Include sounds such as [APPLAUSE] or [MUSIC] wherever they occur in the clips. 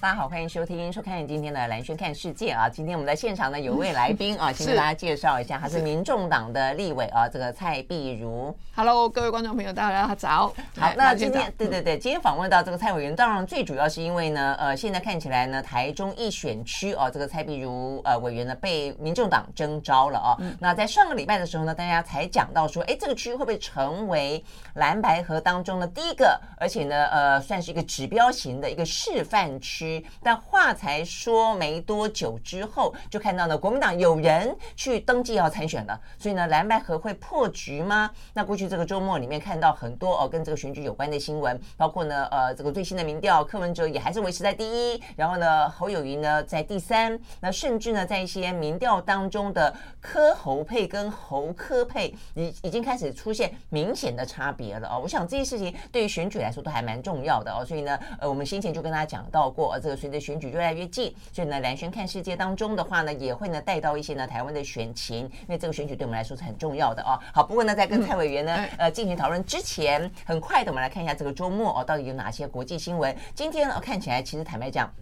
大家好，欢迎收听、收看今天的蓝轩看世界啊！今天我们在现场呢有位来宾啊，先跟大家介绍一下，他是民众党的立委啊，这个蔡碧如。Hello，各位观众朋友，大家早。好，那今天对对对，今天访问到这个蔡委员，当然最主要是因为呢，呃，现在看起来呢，台中一选区啊，这个蔡碧如呃委员呢被民众党征召了啊。嗯、那在上个礼拜的时候呢，大家才讲到说，哎，这个区会不会成为蓝白河当中的第一个，而且呢，呃，算是一个指标型的一个示范区。但话才说没多久之后，就看到呢，国民党有人去登记要参选了。所以呢，蓝白合会破局吗？那过去这个周末里面看到很多哦，跟这个选举有关的新闻，包括呢，呃，这个最新的民调，柯文哲也还是维持在第一，然后呢，侯友宜呢在第三，那甚至呢，在一些民调当中的柯侯配跟侯柯配，已已经开始出现明显的差别了哦。我想这些事情对于选举来说都还蛮重要的哦。所以呢，呃，我们先前就跟大家讲到过，这个随着选举越来越近，所以呢，蓝轩看世界当中的话呢，也会呢带到一些呢台湾的选情，因为这个选举对我们来说是很重要的哦。好，不过呢，在跟蔡委员呢呃进行讨论之前，很快的我们来看一下这个周末哦，到底有哪些国际新闻？今天呢看起来其实坦白讲。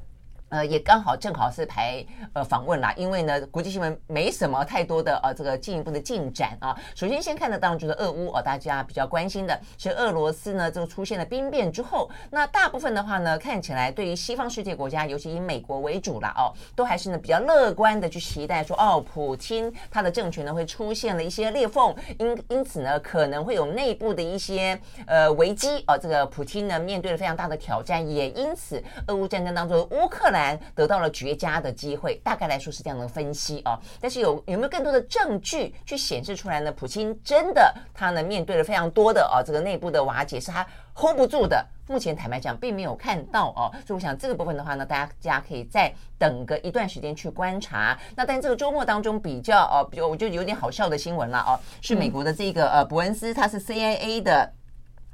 呃，也刚好正好是排呃访问啦，因为呢，国际新闻没什么太多的呃这个进一步的进展啊。首先先看得到就是俄乌哦，大家比较关心的是俄罗斯呢，这个出现了兵变之后，那大部分的话呢，看起来对于西方世界国家，尤其以美国为主啦哦，都还是呢比较乐观的去期待说哦，普京他的政权呢会出现了一些裂缝，因因此呢可能会有内部的一些呃危机啊，这个普京呢面对了非常大的挑战，也因此俄乌战争当中乌克兰。得到了绝佳的机会，大概来说是这样的分析哦。但是有有没有更多的证据去显示出来呢？普京真的他呢面对了非常多的啊这个内部的瓦解，是他 hold 不住的。目前坦白讲，并没有看到哦。所以我想这个部分的话呢，大家家可以再等个一段时间去观察。那但这个周末当中比较哦，比如我就有点好笑的新闻了哦，是美国的这个呃伯恩斯，他是 CIA 的。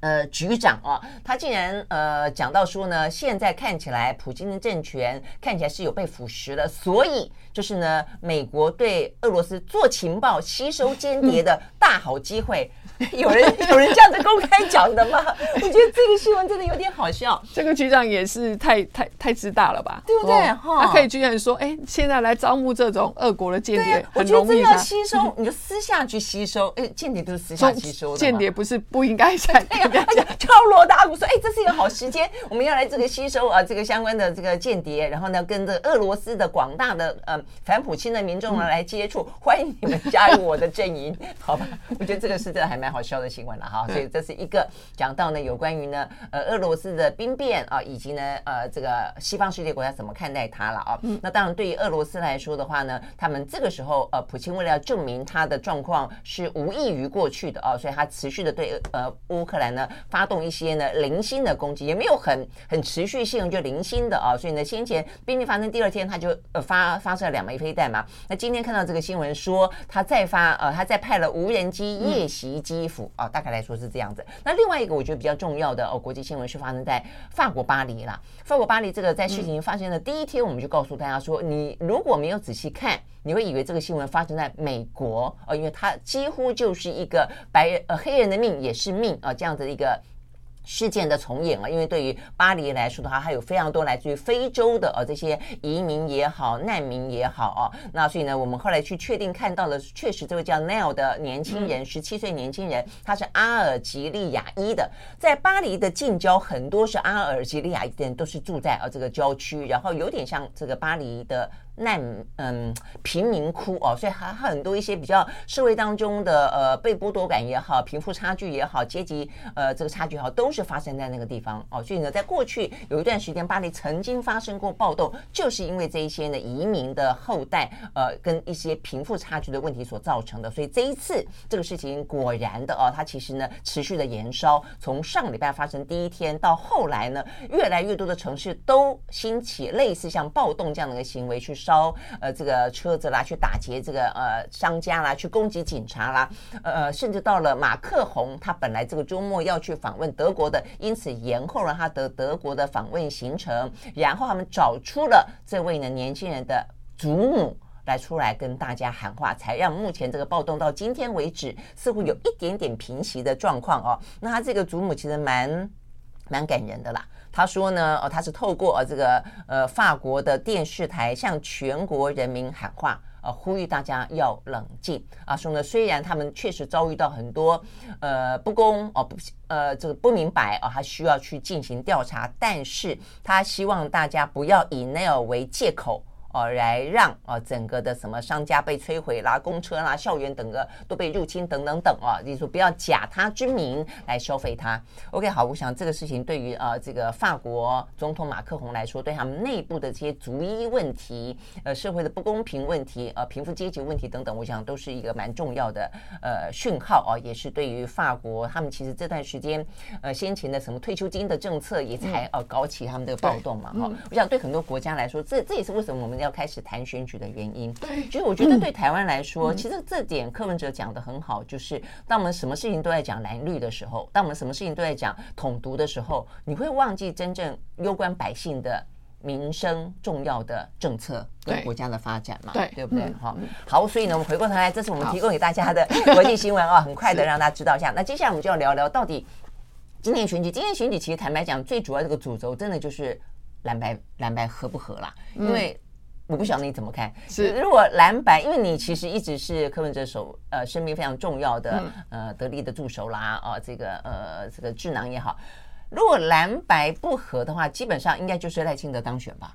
呃，局长啊，他竟然呃讲到说呢，现在看起来普京的政权看起来是有被腐蚀了，所以就是呢，美国对俄罗斯做情报、吸收间谍的大好机会。[LAUGHS] 有人有人这样子公开讲的吗？[LAUGHS] 我觉得这个新闻真的有点好笑。这个局长也是太太太自大了吧？对不对？哈，他可以居然说，哎，现在来招募这种俄国的间谍，我觉得这要吸收，[LAUGHS] 你就私下去吸收。哎，间谍都是私下吸收的。间谍不是不应该在？哎呀，敲锣打鼓说，哎，这是一个好时间，我们要来这个吸收啊，这个相关的这个间谍，然后呢，跟着俄罗斯的广大的呃反普京的民众呢来接触，欢迎你们加入我的阵营，好吧？我觉得这个是真的还蛮好笑的新闻了哈，所以这是一个讲到呢有关于呢呃俄罗斯的兵变啊，以及呢呃这个西方世界国家怎么看待它了啊？那当然对于俄罗斯来说的话呢，他们这个时候呃普京为了要证明他的状况是无异于过去的啊，所以他持续的对呃乌克兰呢发动一些呢零星的攻击，也没有很很持续性就零星的啊，所以呢先前兵变发生第二天他就呃发发射了两枚飞弹嘛，那今天看到这个新闻说他再发呃他再派了无人机夜袭衣服。啊，大概来说是这样子。那另外一个我觉得比较重要的哦，国际新闻是发生在法国巴黎啦。法国巴黎这个在事情发生的第一天，我们就告诉大家说，你如果没有仔细看，你会以为这个新闻发生在美国哦，因为它几乎就是一个白人呃黑人的命也是命啊这样子的一个事件的重演啊，因为对于巴黎来说的话，还有非常多来自于非洲的啊这些移民也好、难民也好啊，那所以呢，我们后来去确定看到了，确实这位叫 Neil 的年轻人，十七岁年轻人，他是阿尔及利亚裔的，在巴黎的近郊，很多是阿尔及利亚裔的人，都是住在啊这个郊区，然后有点像这个巴黎的。难嗯，贫民窟哦，所以还很多一些比较社会当中的呃被剥夺感也好，贫富差距也好，阶级呃这个差距也好，都是发生在那个地方哦。所以呢，在过去有一段时间，巴黎曾经发生过暴动，就是因为这一些呢移民的后代呃跟一些贫富差距的问题所造成的。所以这一次这个事情果然的哦，它其实呢持续的延烧，从上礼拜发生第一天到后来呢，越来越多的城市都兴起类似像暴动这样的一个行为去。烧呃这个车子啦，去打劫这个呃商家啦，去攻击警察啦，呃甚至到了马克宏，他本来这个周末要去访问德国的，因此延后了他的德国的访问行程。然后他们找出了这位呢年轻人的祖母来出来跟大家喊话，才让目前这个暴动到今天为止似乎有一点点平息的状况哦。那他这个祖母其实蛮蛮感人的啦。他说呢，哦，他是透过呃这个呃法国的电视台向全国人民喊话，呃，呼吁大家要冷静啊。说呢，虽然他们确实遭遇到很多呃不公哦不呃这个不明白哦，还需要去进行调查，但是他希望大家不要以那样为借口。哦，来让哦整个的什么商家被摧毁啦，公车啦，校园等个都被入侵等等等啊，你说不要假他之名来消费他。OK，好，我想这个事情对于呃这个法国总统马克宏来说，对他们内部的这些族裔问题、呃社会的不公平问题、呃贫富阶级问题等等，我想都是一个蛮重要的呃讯号啊，也是对于法国他们其实这段时间呃先前的什么退休金的政策也才呃搞起他们的暴动嘛哈。我想对很多国家来说，这这也是为什么我们要开始谈选举的原因，对，就是我觉得对台湾来说，嗯、其实这点柯文哲讲的很好，就是当我们什么事情都在讲蓝绿的时候，当我们什么事情都在讲统独的时候，你会忘记真正攸关百姓的民生重要的政策跟国家的发展嘛，对，对不对？好、嗯，好，所以呢，我们回过头来，这是我们提供给大家的 [LAUGHS] 国际新闻啊，很快的让大家知道一下。那接下来我们就要聊聊到底今年选举，今年选举其实坦白讲，最主要这个主轴真的就是蓝白蓝白合不合啦，因为。我不晓得你怎么看。是，如果蓝白，因为你其实一直是柯文哲手呃身边非常重要的呃得力的助手啦，啊，这个呃这个智囊也好。如果蓝白不合的话，基本上应该就是赖清德当选吧？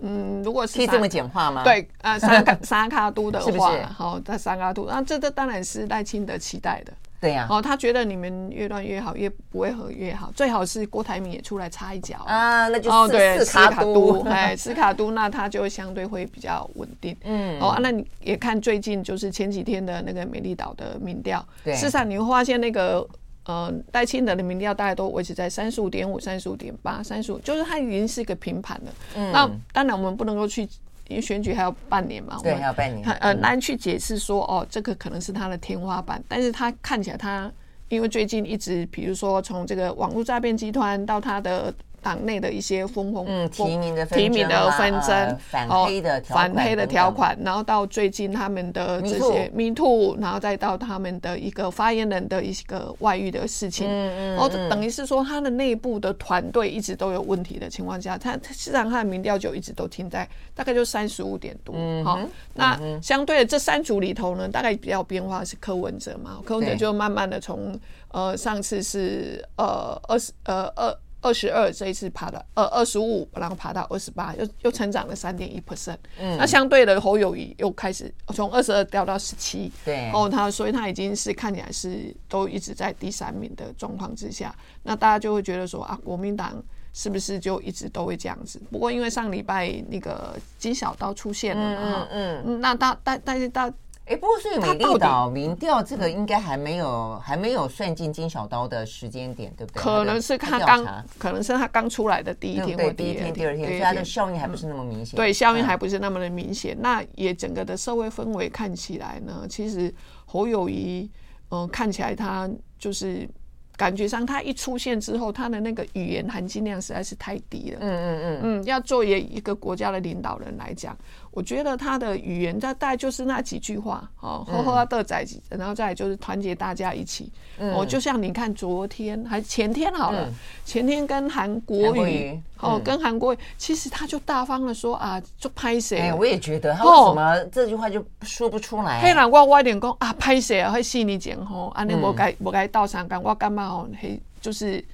嗯，如果是可以这么简化吗？对，呃，三卡 [LAUGHS] 三卡都的话？好，在三卡都，那这这当然是赖清德期待的。对呀，哦，他觉得你们越乱越好，越不会和越好，最好是郭台铭也出来插一脚啊，那就四、哦、对四卡都，哎，斯卡都，那他就相对会比较稳定。嗯，哦，那你也看最近就是前几天的那个美丽岛的民调，事实上你会发现那个呃戴清德的民调大概都维持在三十五点五、三十五点八、三十五，就是它已经是一个平盘了。嗯，那当然我们不能够去。因为选举还有半年嘛，对，还有半年。呃，难去解释说，哦，这个可能是他的天花板，但是他看起来他，因为最近一直，比如说从这个网络诈骗集团到他的。党内的一些风风嗯提名的提名的纷争，呃、反黑的反黑的条款，然后到最近他们的这些 Me Too，然后再到他们的一个发言人的一个外遇的事情，嗯嗯，哦，等于是说他的内部的团队一直都有问题的情况下，他实际上他的民调就一直都停在大概就三十五点多，嗯，好，那相对的这三组里头呢，大概比较变化是柯文哲嘛，柯文哲就慢慢的从呃上次是呃二十呃二。二十二，这一次爬到呃二十五，然后爬到二十八，又又成长了三点一 percent。嗯，那相对的侯友谊又开始从二十二掉到十七。对，哦，他所以他已经是看起来是都一直在第三名的状况之下，那大家就会觉得说啊，国民党是不是就一直都会这样子？不过因为上礼拜那个金小刀出现了嘛，嗯嗯，那大但但是大。哎，不过所以美丽岛民调这个应该还没有还没有算进金小刀的时间点，对不对？可能是他刚，可能是他刚出来的第一天或第一天、第二天，所以他的效应还不是那么明显。对，效应还不是那么的明显。那也整个的社会氛围看起来呢，其实侯友谊，嗯，看起来他就是感觉上他一出现之后，他的那个语言含金量实在是太低了。嗯嗯嗯嗯，要作为一个国家的领导人来讲。我觉得他的语言大概就是那几句话哦，呵呵的在，然后再来就是团结大家一起。哦，就像你看昨天还前天好了，前天跟韩国语哦，跟韩国语，其实他就大方的说啊，就拍谁？哎，我也觉得他为什么这句话就说不出来？黑人我我一点讲啊，拍谁啊？会细腻讲吼，啊，你我该我该到上岗，我干嘛吼？嘿，就是。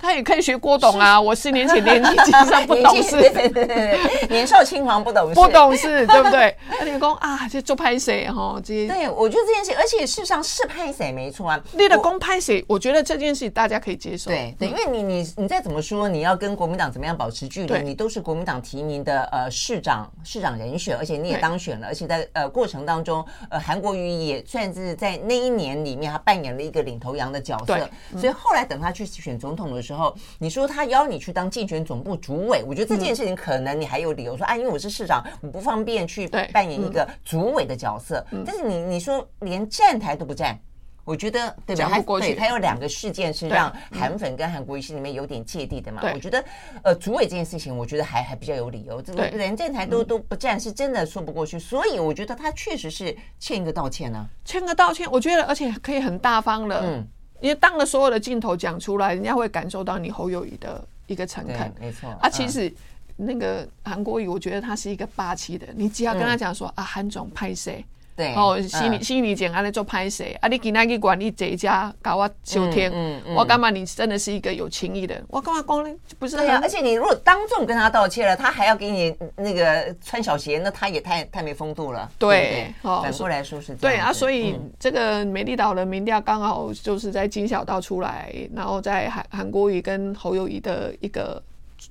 他也可以学郭董啊！我四年前年纪其实上不懂事，对对对对，年少轻狂不懂事，不懂事，对不对？[LAUGHS] 那你讲啊，这做拍谁哈？这些对，我觉得这件事，而且事实上是拍谁没错啊。立了功拍谁？我觉得这件事大家可以接受。对对，因为你你你再怎么说，你要跟国民党怎么样保持距离？你都是国民党提名的呃市长市长人选，而且你也当选了，而且在呃过程当中，呃韩国瑜也算是在那一年里面他扮演了一个领头羊的角色。所以后来等他去选总统的时候。你说他邀你去当竞选总部主委，我觉得这件事情可能你还有理由说啊，因为我是市长，我不方便去扮演一个主委的角色。但是你你说连站台都不站，我觉得对吧？还对，他有两个事件是让韩粉跟韩国瑜心里面有点芥蒂的嘛。我觉得呃，主委这件事情，我觉得还还比较有理由。这个连站台都都不站，是真的说不过去。所以我觉得他确实是欠一个道歉呢，欠个道歉。我觉得而且可以很大方的。嗯。因为当了所有的镜头讲出来，人家会感受到你侯友谊的一个诚恳。没错。啊，其实那个韩国瑜，我觉得他是一个霸气的。你只要跟他讲说、嗯、啊，韩总拍谁？对，哦，心里心里讲，啊，你做拍谁？啊，你今天去管理这一家搞我秋天，我干嘛？你真的是一个有情义的，我干嘛光呢？不是啊，而且你如果当众跟他道歉了，他还要给你那个穿小鞋，那他也太太没风度了。对，哦，反过来说是这样。对啊，所以这个美丽岛的民调刚好就是在金小道出来，然后在韩韩国瑜跟侯友宜的一个。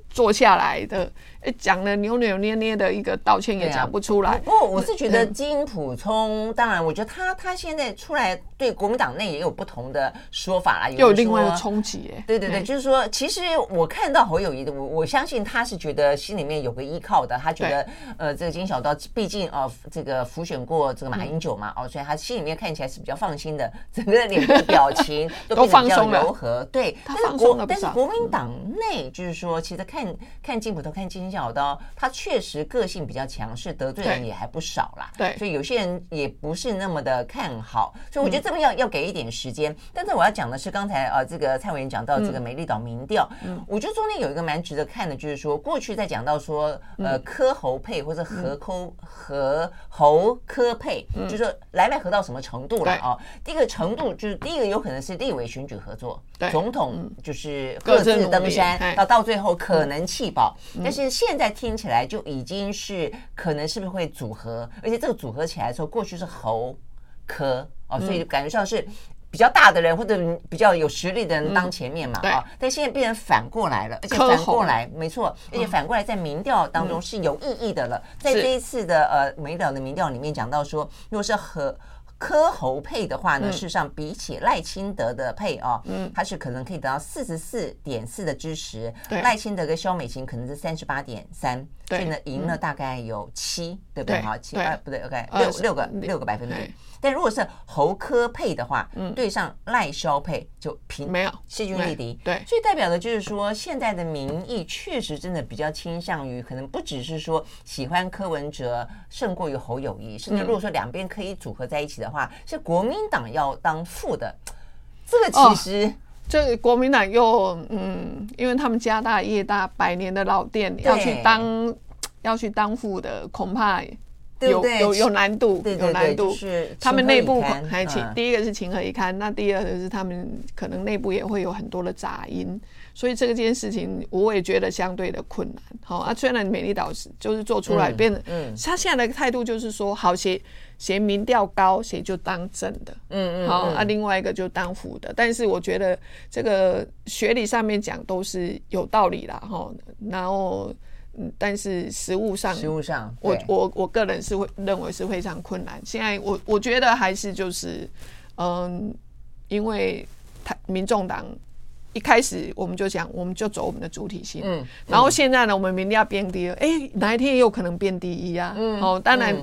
坐下来的，讲的扭扭捏捏的一个道歉也讲不出来。不过我是觉得金普聪，当然，我觉得他他现在出来对国民党内也有不同的说法啦，又有另外的冲击。对对对，就是说，其实我看到侯友谊的，我我相信他是觉得心里面有个依靠的。他觉得，呃，这个金小刀毕竟呃这个浮选过这个马英九嘛，哦，所以他心里面看起来是比较放心的，[LAUGHS] 整个脸部表情都比较柔和。对，但是国但是国民党内就是说，其实看。看看金普头，看金小刀，他确实个性比较强势，得罪人也还不少啦。对，所以有些人也不是那么的看好。所以我觉得这边要要给一点时间。但是我要讲的是，刚才呃，这个蔡委员讲到这个美丽岛民调，嗯，我觉得中间有一个蛮值得看的，就是说过去在讲到说呃柯侯配或者和抠和侯柯配，就是说来脉合到什么程度了啊？第一个程度就是第一个有可能是立委选举合作，总统就是各自登山，到到最后可能。人气宝，但是现在听起来就已经是可能是不是会组合，而且这个组合起来的时候，过去是侯科哦，所以感觉上是比较大的人或者比较有实力的人当前面嘛啊，但现在变成反过来了，而且反过来没错，而且反过来在民调当中是有意义的了，在这一次的呃美岛的民调里面讲到说，如果是和柯侯配的话呢，事实上比起赖清德的配哦，嗯，他是可能可以得到四十四点四的支持，赖清德跟肖美琴可能是三十八点三，所以呢赢了大概有七，对不对？好，七啊不对，OK，六六个六。个百分点。但如果是侯科配的话，嗯，对上赖萧配就平，没有。势均力敌，对，所以代表的就是说，现在的民意确实真的比较倾向于，可能不只是说喜欢柯文哲胜过于侯友谊，甚至如果说两边可以组合在一起的话，是国民党要当副的，这个其实这个国民党又嗯，因为他们家大业大，百年的老店要去当要去当副的，恐怕。有有有难度，有难度。是他们内部还情，第一个是情何以堪，那第二个是他们可能内部也会有很多的杂音，所以这个件事情我也觉得相对的困难。好啊，虽然美丽岛是就是做出来变得，嗯，他现在的态度就是说，好谁谁民调高，谁就当正的，嗯嗯，好啊，另外一个就当副的。但是我觉得这个学理上面讲都是有道理啦，哈，然后。但是实物上，实物上，我我我个人是会认为是非常困难。现在我我觉得还是就是，嗯，因为他民众党一开始我们就讲，我们就走我们的主体性，嗯，然后现在呢，我们民调变低了，哎，哪一天也有可能变第一啊？嗯，哦，当然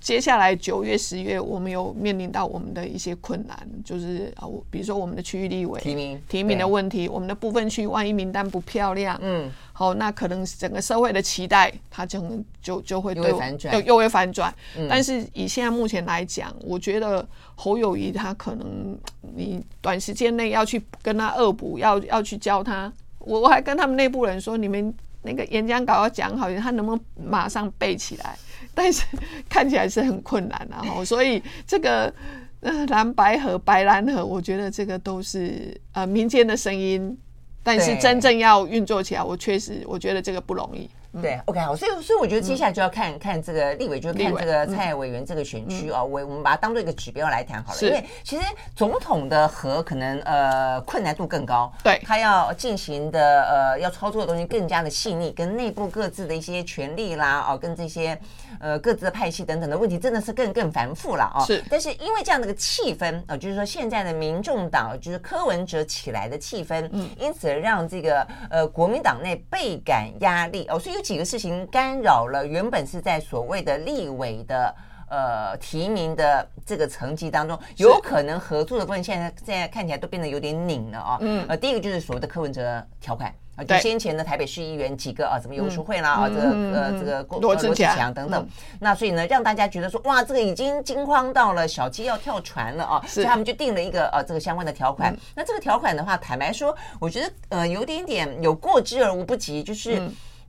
接下来九月、十月，我们有面临到我们的一些困难，就是啊，比如说我们的区域立委提名提名的问题，我们的部分区万一名单不漂亮，嗯，好，那可能整个社会的期待，它就就就会对我又又会反转。嗯、但是以现在目前来讲，我觉得侯友谊他可能你短时间内要去跟他恶补，要要去教他，我我还跟他们内部人说，你们。那个演讲稿要讲好，他能不能马上背起来？但是 [LAUGHS] 看起来是很困难啊。哈，所以这个呃蓝白河、白蓝河，我觉得这个都是呃民间的声音，但是真正要运作起来，我确实我觉得这个不容易。对，OK，好，所以所以我觉得接下来就要看看这个立委，就看这个蔡委员这个选区哦，我我们把它当做一个指标来谈好了，因为其实总统的和可能呃困难度更高，对，他要进行的呃要操作的东西更加的细腻，跟内部各自的一些权利啦哦，跟这些呃各自的派系等等的问题，真的是更更繁复了哦。是，但是因为这样的一个气氛啊，就是说现在的民众党就是柯文哲起来的气氛，嗯，因此让这个呃国民党内倍感压力哦，所以有。几个事情干扰了原本是在所谓的立委的呃提名的这个层级当中，有可能合作的部分，现在现在看起来都变得有点拧了啊。嗯，呃，第一个就是所谓的柯文哲条款啊，就先前的台北市议员几个啊，什么游淑慧啦啊，这个呃这个罗志强。等等，那所以呢，让大家觉得说哇，这个已经惊慌到了小鸡要跳船了啊，所以他们就定了一个呃这个相关的条款。那这个条款的话，坦白说，我觉得呃有点点有过之而无不及，就是。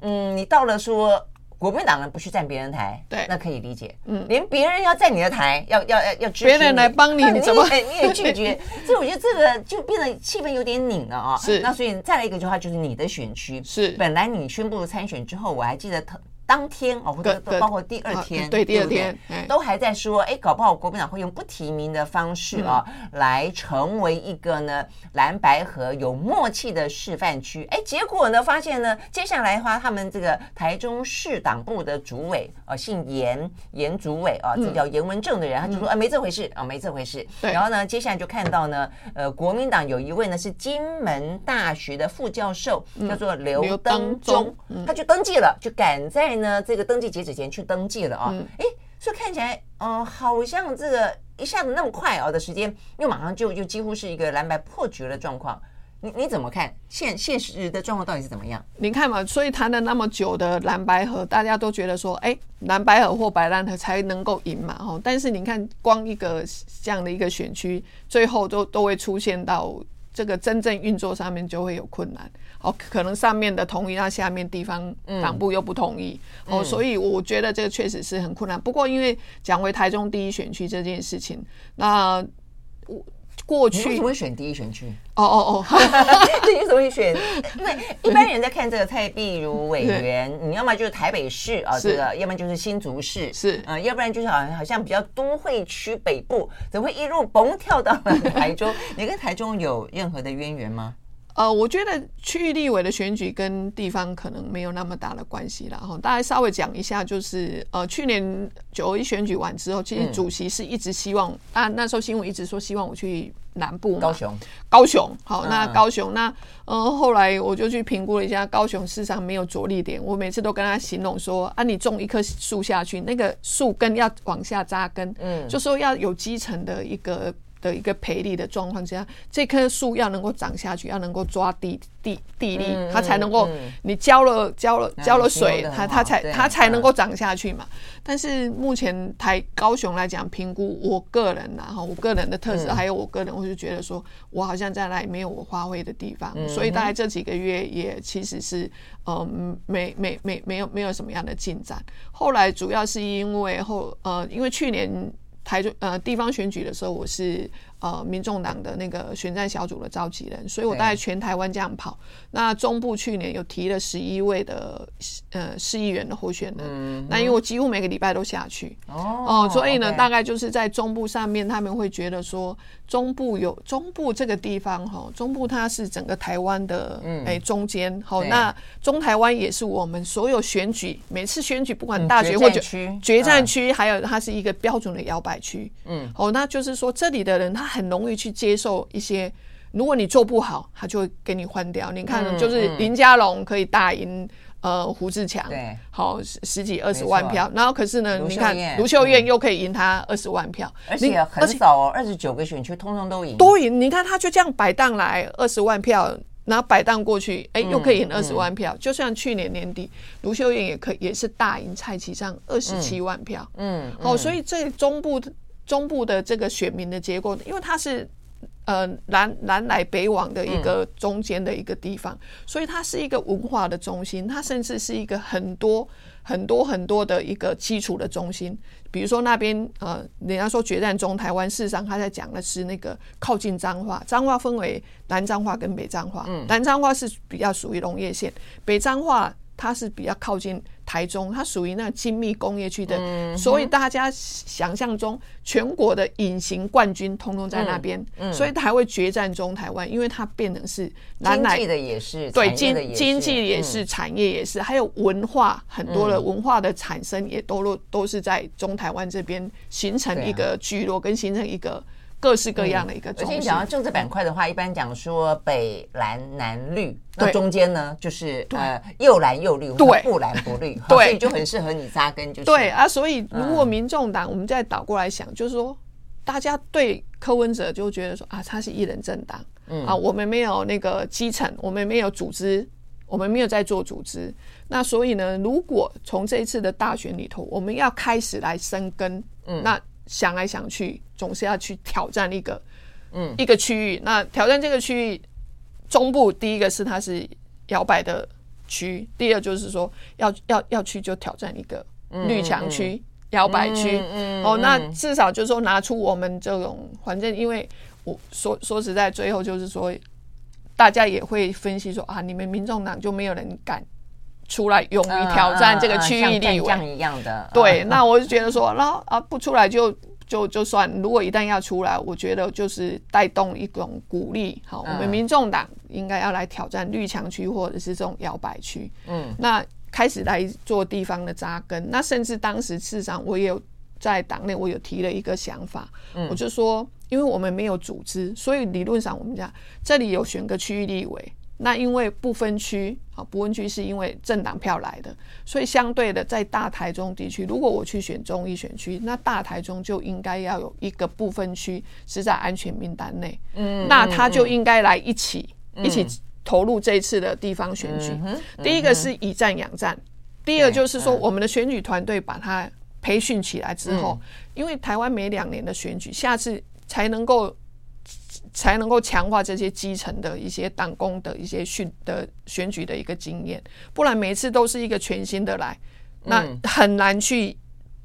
嗯，你到了说国民党人不去站别人台，对，那可以理解。嗯，连别人要站你的台，要要要要支持别人来帮你，[LAUGHS] 你怎么你也拒绝？[LAUGHS] 所以我觉得这个就变得气氛有点拧了啊。是，那所以再来一个的话，就是你的选区是本来你宣布参选之后，我还记得特。当天哦，或者包括第二天，对第二天都还在说，哎，搞不好国民党会用不提名的方式啊，来成为一个呢蓝白合有默契的示范区。哎，结果呢，发现呢，接下来的话，他们这个台中市党部的主委啊，姓严，严主委啊，这叫严文正的人，他就说，啊，没这回事啊，没这回事。然后呢，接下来就看到呢，呃，国民党有一位呢是金门大学的副教授，叫做刘登忠，他就登记了，就赶在。呢，这个登记截止前去登记了啊，哎、嗯，所以看起来，嗯、呃，好像这个一下子那么快啊的时间，又马上就就几乎是一个蓝白破局的状况。你你怎么看现现实的状况到底是怎么样？你看嘛，所以谈了那么久的蓝白河，大家都觉得说，哎，蓝白河或白蓝河才能够赢嘛，哈。但是你看，光一个这样的一个选区，最后都都会出现到这个真正运作上面就会有困难。哦，可能上面的同意，那下面地方党部又不同意，嗯、哦，所以我觉得这个确实是很困难。不过，因为讲回台中第一选区这件事情，那我过去为什么会选第一选区？哦哦哦，这 [LAUGHS] 你怎么会选？因为一般人在看这个蔡壁如委员，你要么就是台北市啊，这个，要么就是新竹市，是啊，要不然就是好像好像比较都会区北部，怎么会一路蹦跳到了台中？[LAUGHS] 你跟台中有任何的渊源吗？呃，我觉得区域立委的选举跟地方可能没有那么大的关系了哈。大家稍微讲一下，就是呃，去年九一选举完之后，其实主席是一直希望，啊，那时候新闻一直说希望我去南部嘛，高雄，高雄，好，那高雄，那呃，后来我就去评估了一下，高雄市场没有着力点，我每次都跟他形容说，啊，你种一棵树下去，那个树根要往下扎根，嗯，就说要有基层的一个。的一个培力的状况之下，这棵树要能够长下去，要能够抓地地地力，它才能够你浇了浇了浇了水，它它才它才能够长下去嘛。但是目前台高雄来讲，评估我个人然后我个人的特质，还有我个人，我就觉得说我好像在那里没有我发挥的地方，所以大概这几个月也其实是呃没没没没有没有什么样的进展。后来主要是因为后呃因为去年。台中呃地方选举的时候，我是呃民众党的那个选战小组的召集人，所以我大概全台湾这样跑。那中部去年有提了十一位的呃市议员的候选人，嗯、那因为我几乎每个礼拜都下去哦、呃，所以呢大概就是在中部上面，他们会觉得说中部有中部这个地方哈，中部它是整个台湾的哎、中间好，那中台湾也是我们所有选举每次选举不管大学或者决战区，还有它是一个标准的摇摆区，嗯，哦，那就是说这里的人他很容易去接受一些。如果你做不好，他就会给你换掉。你看，就是林佳龙可以大赢呃胡志强，对，好十十几二十万票，然后可是呢，你看卢秀燕又可以赢他二十万票，而且很少哦，二十九个选区通通都赢，都赢。你看他就这样摆荡来二十万票。然后摆荡过去，哎，又可以赢二十万票。就像去年年底，卢秀燕也可也是大赢蔡其昌二十七万票。嗯，嗯哦，所以这中部中部的这个选民的结构，因为它是呃南南来北往的一个中间的一个地方，嗯、所以它是一个文化的中心，它甚至是一个很多很多很多的一个基础的中心。比如说那边呃，人家说决战中台湾，事实上他在讲的是那个靠近彰化，彰化分为南彰化跟北彰化，嗯，南彰化是比较属于农业县，北彰化。它是比较靠近台中，它属于那精密工业区的，嗯、所以大家想象中全国的隐形冠军通通在那边，嗯嗯、所以才会决战中台湾，因为它变成是南来经济的也是，对经经济也是，产业也是，还有文化很多的文化的产生也都都都是在中台湾这边形成一个聚落，跟形成一个。各式各样的一个中心。而且讲到政治板块的话，一般讲说北蓝南绿，那中间呢就是呃又蓝又绿，对，不蓝不绿，对，所以就很适合你扎根，就是对啊。所以如果民众党，我们再倒过来想，就是说大家对柯文哲就觉得说啊，他是一人政党，嗯啊，我们没有那个基层，我们没有组织，我们没有在做组织。那所以呢，如果从这一次的大选里头，我们要开始来生根，嗯，那。想来想去，总是要去挑战一个，嗯，一个区域。那挑战这个区域，中部第一个是它是摇摆的区，第二就是说要要要去就挑战一个绿墙区、摇摆区。哦，那至少就是说拿出我们这种，反正因为我说说实在，最后就是说，大家也会分析说啊，你们民众党就没有人敢出来勇于挑战这个区域立委一样的，对，那我就觉得说，那啊不出来就就就算，如果一旦要出来，我觉得就是带动一种鼓励，好，我们民众党应该要来挑战绿墙区或者是这种摇摆区，嗯，那开始来做地方的扎根，那甚至当时事实上我也有在党内我有提了一个想法，嗯。我就说，因为我们没有组织，所以理论上我们讲这里有选个区域立委。那因为不分区啊，不分区是因为政党票来的，所以相对的，在大台中地区，如果我去选中一选区，那大台中就应该要有一个不分区是在安全名单内，嗯，那他就应该来一起一起投入这一次的地方选举。第一个是以战养战，第二就是说我们的选举团队把它培训起来之后，因为台湾每两年的选举，下次才能够。才能够强化这些基层的一些党工的一些训的选举的一个经验，不然每次都是一个全新的来，那很难去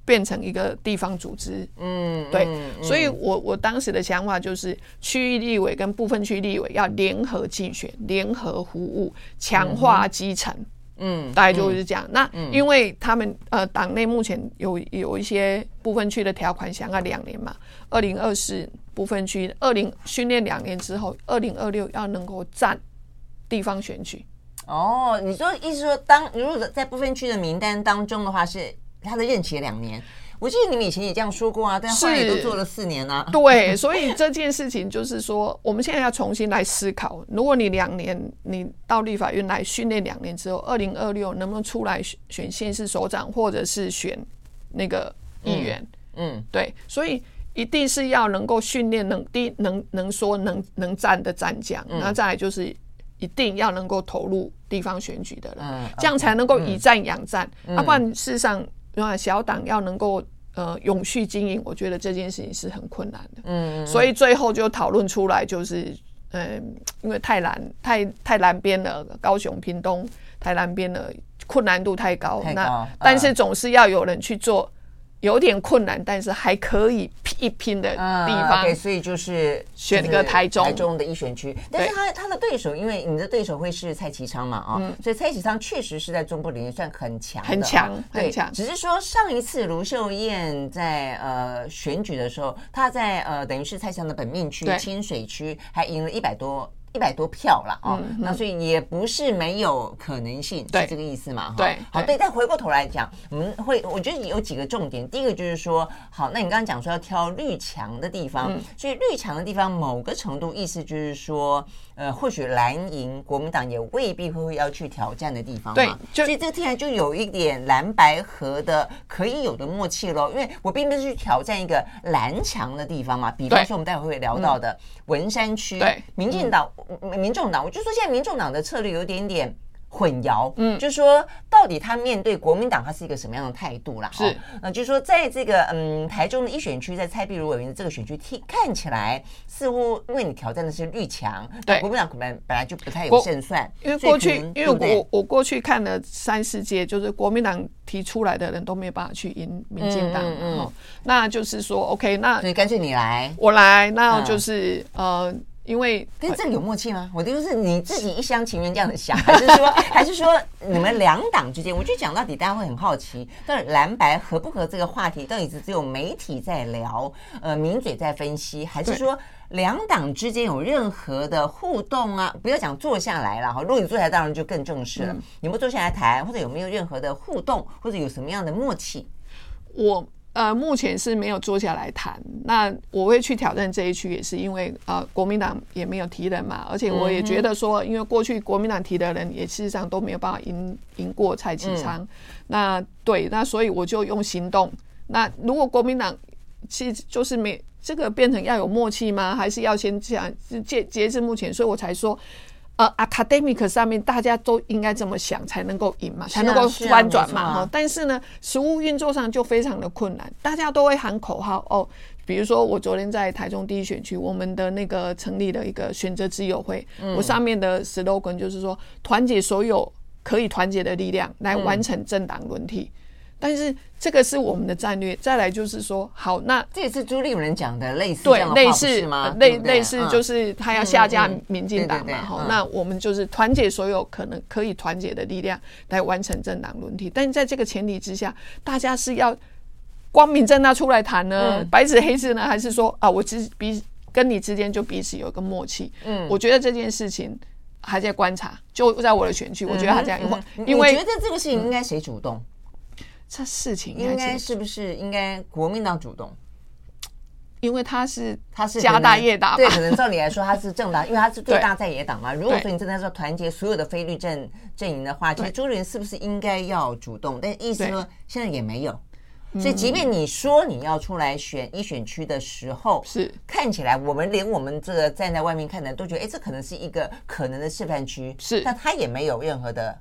变成一个地方组织。嗯，对，所以我我当时的想法就是，区域立委跟部分区立委要联合竞选，联合服务，强化基层。嗯，大概就是这样。那因为他们呃党内目前有有一些部分区的条款，想要两年嘛，二零二四。部分区，二零训练两年之后，二零二六要能够占地方选举。哦，你说意思说，当如果在部分区的名单当中的话，是他的任期两年。我记得你们以前也这样说过啊，但后来也都做了四年啊。对，所以这件事情就是说，我们现在要重新来思考。如果你两年，你到立法院来训练两年之后，二零二六能不能出来选选县市首长，或者是选那个议员？嗯，嗯对，所以。一定是要能够训练能第能能说能能战的战将，然后再来就是一定要能够投入地方选举的人，这样才能够以战养战。要不然事实上，小党要能够呃永续经营，我觉得这件事情是很困难的。嗯，所以最后就讨论出来，就是嗯，因为太南太太南边了，高雄屏东太南边了，困难度太高。那但是总是要有人去做。有点困难，但是还可以拼一拼的地方。对，所以就是选个台中台中的一选区。但是他他的对手，因为你的对手会是蔡其昌嘛，啊，所以蔡其昌确实是在中部里面算很强，很强，很强。只是说上一次卢秀燕在呃选举的时候，她在呃等于是蔡其昌的本命区清水区还赢了一百多。一百多票了哦，那所以也不是没有可能性，是这个意思嘛？对，好，对。再回过头来讲，我们会我觉得有几个重点，第一个就是说，好，那你刚刚讲说要挑绿墙的地方，所以绿墙的地方某个程度意思就是说，呃，或许蓝营国民党也未必会要去挑战的地方嘛。对，所以这个听起来就有一点蓝白合的可以有的默契喽，因为我并不是去挑战一个蓝墙的地方嘛，比方说我们待会会聊到的文山区，对，民进党。民众党，我就说现在民众党的策略有点点混淆，嗯，就是说到底他面对国民党他是一个什么样的态度啦？是，呃，就是说在这个嗯台中的一选区，在蔡壁如委员的这个选区，听看起来似乎因为你挑战的是绿墙，对，国民党可能本来就不太有胜算，因为过去因为我我过去看了三四届，就是国民党提出来的人都没有办法去赢民进党，嗯，嗯，那就是说 OK，那所以干脆你来，我来，那就是呃。因为跟这里有默契吗？我的就是你自己一厢情愿这样的想，[LAUGHS] 还是说还是说你们两党之间？我觉得讲到底，大家会很好奇，到底蓝白合不合这个话题，到底是只有媒体在聊，呃，名嘴在分析，还是说两党之间有任何的互动啊？不要讲坐下来了哈，如果你坐下来，当然就更正式了。嗯、你们坐下来谈，或者有没有任何的互动，或者有什么样的默契？我。呃，目前是没有坐下来谈。那我会去挑战这一区，也是因为呃，国民党也没有提人嘛，而且我也觉得说，因为过去国民党提的人也事实上都没有办法赢赢过蔡其昌。嗯、那对，那所以我就用行动。那如果国民党其实就是没这个变成要有默契吗？还是要先这样？截截至目前，所以我才说。呃，academic 上面大家都应该这么想才能够赢嘛，才能够翻转嘛。哈，但是呢，实务运作上就非常的困难。大家都会喊口号哦，比如说我昨天在台中第一选区，我们的那个成立了一个选择之友会，我上面的 slogan 就是说，团结所有可以团结的力量，来完成政党轮替。但是这个是我们的战略。再来就是说，好，那这也是朱立伦讲的类似对类似吗？类类似就是他要下架民进党嘛。好，那我们就是团结所有可能可以团结的力量来完成政党轮替。但是在这个前提之下，大家是要光明正大出来谈呢，白纸黑字呢，还是说啊，我只彼跟你之间就彼此有一个默契？嗯，我觉得这件事情还在观察。就在我的选区，我觉得他这样，因为因为觉得这个事情应该谁主动？这事情应该是不是应该国民党主动？因为他是他是家大业大，对，可能照理来说他是政党，因为他是最大在野党嘛。如果说你真的说团结所有的非绿阵阵营的话，其实朱立伦是不是应该要主动？但意思说现在也没有，所以即便你说你要出来选一选区的时候，是。看起来我们连我们这个站在外面看的都觉得，哎，这可能是一个可能的示范区，是，但他也没有任何的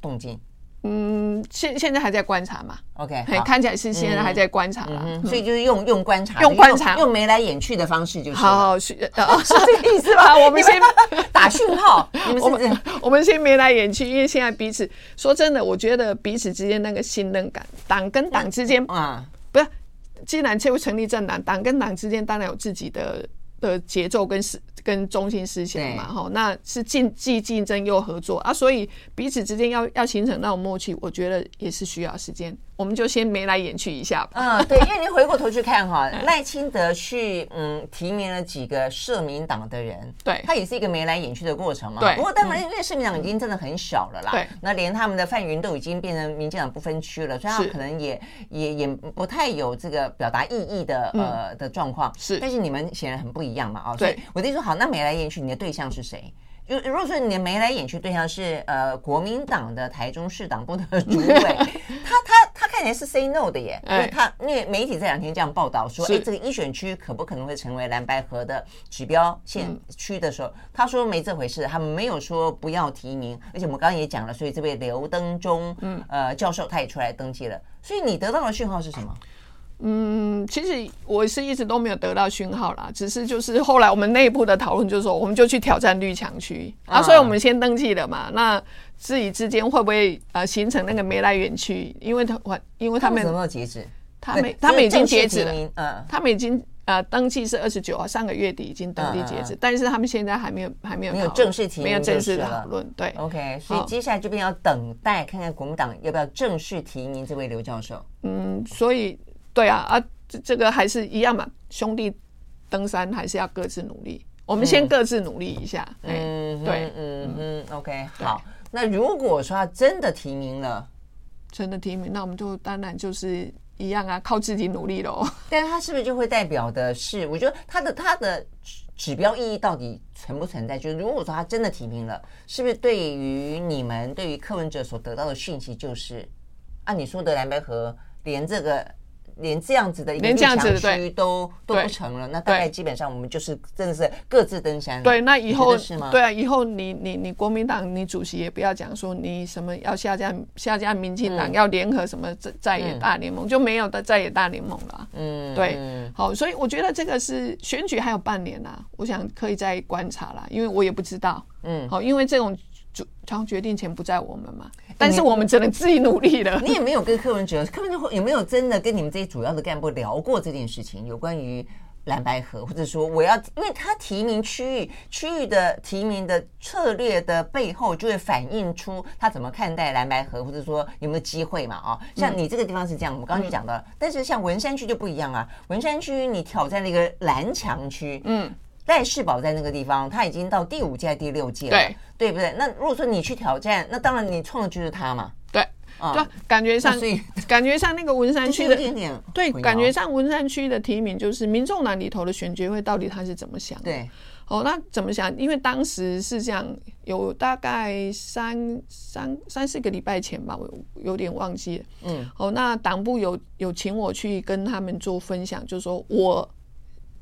动静。嗯，现现在还在观察嘛？OK，看起来是现在还在观察了，所以就是用用观察，用观察，用眉来眼去的方式，就是好好是 [LAUGHS] 是这个意思吧？我们先 [LAUGHS] 打讯号，[LAUGHS] 我们是我们先眉来眼去，因为现在彼此说真的，我觉得彼此之间那个信任感，党跟党之间啊，不是，既然就成立政党，党跟党之间当然有自己的的节奏跟是。跟中心思想嘛，哈，那是竞既竞争又合作啊，所以彼此之间要要形成那种默契，我觉得也是需要时间。我们就先眉来眼去一下吧。嗯，对，因为您回过头去看哈，[LAUGHS] 赖清德去嗯提名了几个社民党的人，对，他也是一个眉来眼去的过程嘛。对。不过当然，因为社民党已经真的很小了啦，对。那连他们的范云都已经变成民进党不分区了，所以他可能也也也不太有这个表达意义的呃的状况。是。但是你们显然很不一样嘛，啊，所以我就说好，那眉来眼去，你的对象是谁？如如果说你的眉来眼去对象是呃国民党的台中市党部的主委，[LAUGHS] 他他他看起来是 say no 的耶，因为他因为媒体这两天这样报道说，哎，这个一选区可不可能会成为蓝白河的指标县区的时候，他说没这回事，他们没有说不要提名，而且我们刚刚也讲了，所以这位刘登中嗯呃教授他也出来登记了，所以你得到的讯号是什么？嗯，其实我是一直都没有得到讯号啦，只是就是后来我们内部的讨论就是说，我们就去挑战绿墙区啊，所以我们先登记了嘛。那自己之间会不会呃形成那个眉来眼去？因为他因为他们什么截止？他们他们已经截止了，嗯，他们已经呃登记是二十九号，上个月底已经登记截止，但是他们现在还没有还没有没有正式提名，没有正式的讨论。对，OK，所以接下来这边要等待看看国民党要不要正式提名这位刘教授。嗯，所以。对啊啊，这这个还是一样嘛，兄弟登山还是要各自努力。我们先各自努力一下。嗯，嗯，对，嗯嗯，OK，好。那如果说他真的提名了，真的提名，那我们就当然就是一样啊，靠自己努力喽。[LAUGHS] 但是他是不是就会代表的是？我觉得他的他的指标意义到底存不存在？就是如果说他真的提名了，是不是对于你们对于柯文哲所得到的讯息就是，按、啊、你说的蓝白河连这个。连这样子的一个强区都都不成了，那大概基本上我们就是真的是各自登山了。对，那以后是吗？对啊，以后你你你国民党你主席也不要讲说你什么要下架下架民进党，要联合什么在在野大联盟，就没有的在野大联盟了。嗯，对，好，所以我觉得这个是选举还有半年啊，我想可以再观察啦，因为我也不知道。嗯，好，因为这种主。常决定权不在我们嘛，但是我们只能自己努力了。你也没有跟柯文哲，柯文哲有没有真的跟你们这些主要的干部聊过这件事情？有关于蓝白河，或者说我要，因为他提名区域，区域的提名的策略的背后，就会反映出他怎么看待蓝白河，或者说有没有机会嘛？啊，像你这个地方是这样，我们刚刚就讲到了，但是像文山区就不一样啊，文山区你挑战了一个蓝墙区，嗯。赖世宝在那个地方，他已经到第五届、第六届了，对，对不对？那如果说你去挑战，那当然你创的就是他嘛，对，啊、嗯，感觉上，感觉上那个文山区的，点点对，感觉上文山区的提名就是民众党里头的选举会到底他是怎么想的？对，哦，那怎么想？因为当时是这样，有大概三三三四个礼拜前吧，我有点忘记了，嗯，哦，那党部有有请我去跟他们做分享，就是说我。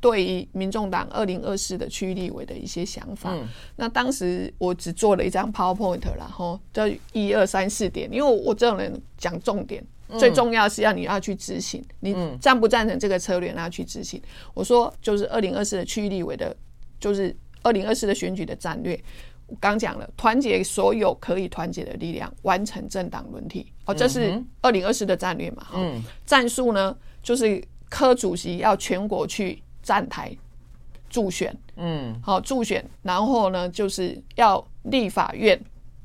对于民众党二零二四的区域立委的一些想法，嗯、那当时我只做了一张 PowerPoint，然后这一二三四点，因为我这种人讲重点，嗯、最重要是要你要去执行，你赞不赞成这个策略，然后去执行。我说就是二零二四的区域立委的，就是二零二四的选举的战略。我刚讲了，团结所有可以团结的力量，完成政党轮替。哦，这是二零二四的战略嘛？嗯，战术呢，就是柯主席要全国去。站台助选，嗯，好助选，然后呢，就是要立法院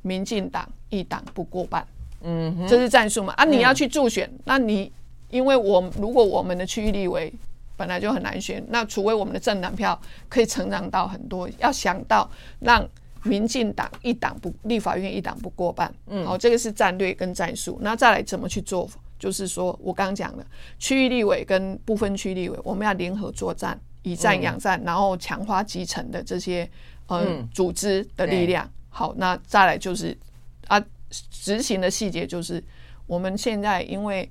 民进党一党不过半，嗯哼，这是战术嘛？啊，你要去助选，嗯、那你因为我如果我们的区域立委本来就很难选，那除非我们的政党票可以成长到很多，要想到让民进党一党不立法院一党不过半，嗯，好，这个是战略跟战术，那再来怎么去做？就是说，我刚刚讲的，区域立委跟部分区立委，我们要联合作战，以战养战，嗯、然后强化基层的这些呃、嗯、组织的力量。好，那再来就是啊，执行的细节就是，我们现在因为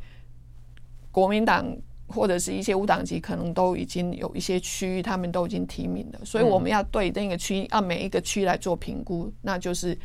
国民党或者是一些无党籍，可能都已经有一些区域，他们都已经提名了，所以我们要对那个区，按每一个区来做评估，那就是。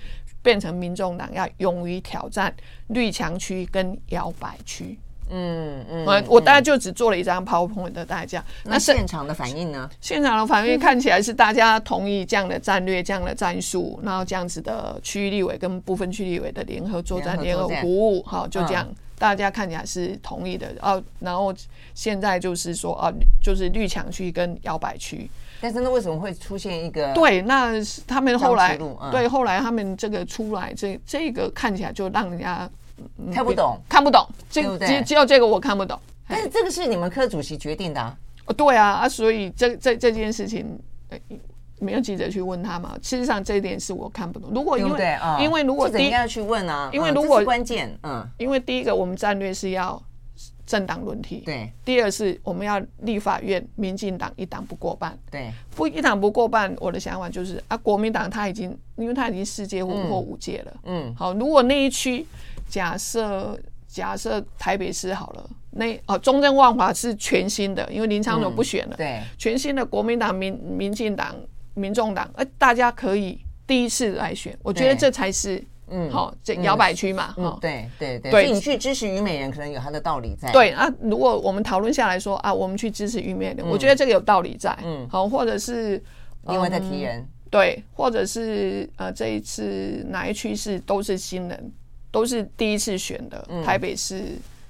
变成民众党要勇于挑战绿墙区跟摇摆区，嗯嗯，我我大概就只做了一张 PowerPoint 的代价，那现场的反应呢？[LAUGHS] 现场的反应看起来是大家同意这样的战略、这样的战术，然后这样子的区域立委跟部分区立委的联合作战、联合服务，好，就这样，大家看起来是同意的哦。然后现在就是说啊，就是绿墙区跟摇摆区。但是那为什么会出现一个？对，那他们后来，嗯、对，后来他们这个出来，这这个看起来就让人家看不懂，看不懂，这只只有这个我看不懂。但是这个是你们科主席决定的啊？哦，对啊，啊，所以这这这件事情，没有记者去问他嘛？事实上，这一点是我看不懂。如果因为对对、啊、因为如果第一要去问啊，因为如果、嗯、关键，嗯，因为第一个我们战略是要。政党轮替，对。第二是我们要立法院，民进党一党不过半，对。不一党不过半，我的想法就是啊，国民党他已经，因为他已经世界或或五届了，嗯。好，如果那一区假设假设台北市好了，那哦中正万华是全新的，因为林昶佐不选了，对。全新的国民党、民民进党、民众党，哎，大家可以第一次来选，我觉得这才是。嗯，好，这摇摆区嘛，哈，对对对，所以你去支持虞美人，可能有他的道理在。对啊，如果我们讨论下来说啊，我们去支持虞美人，我觉得这个有道理在。嗯，好，或者是另外再提人，对，或者是呃，这一次哪一区是都是新人，都是第一次选的，台北市。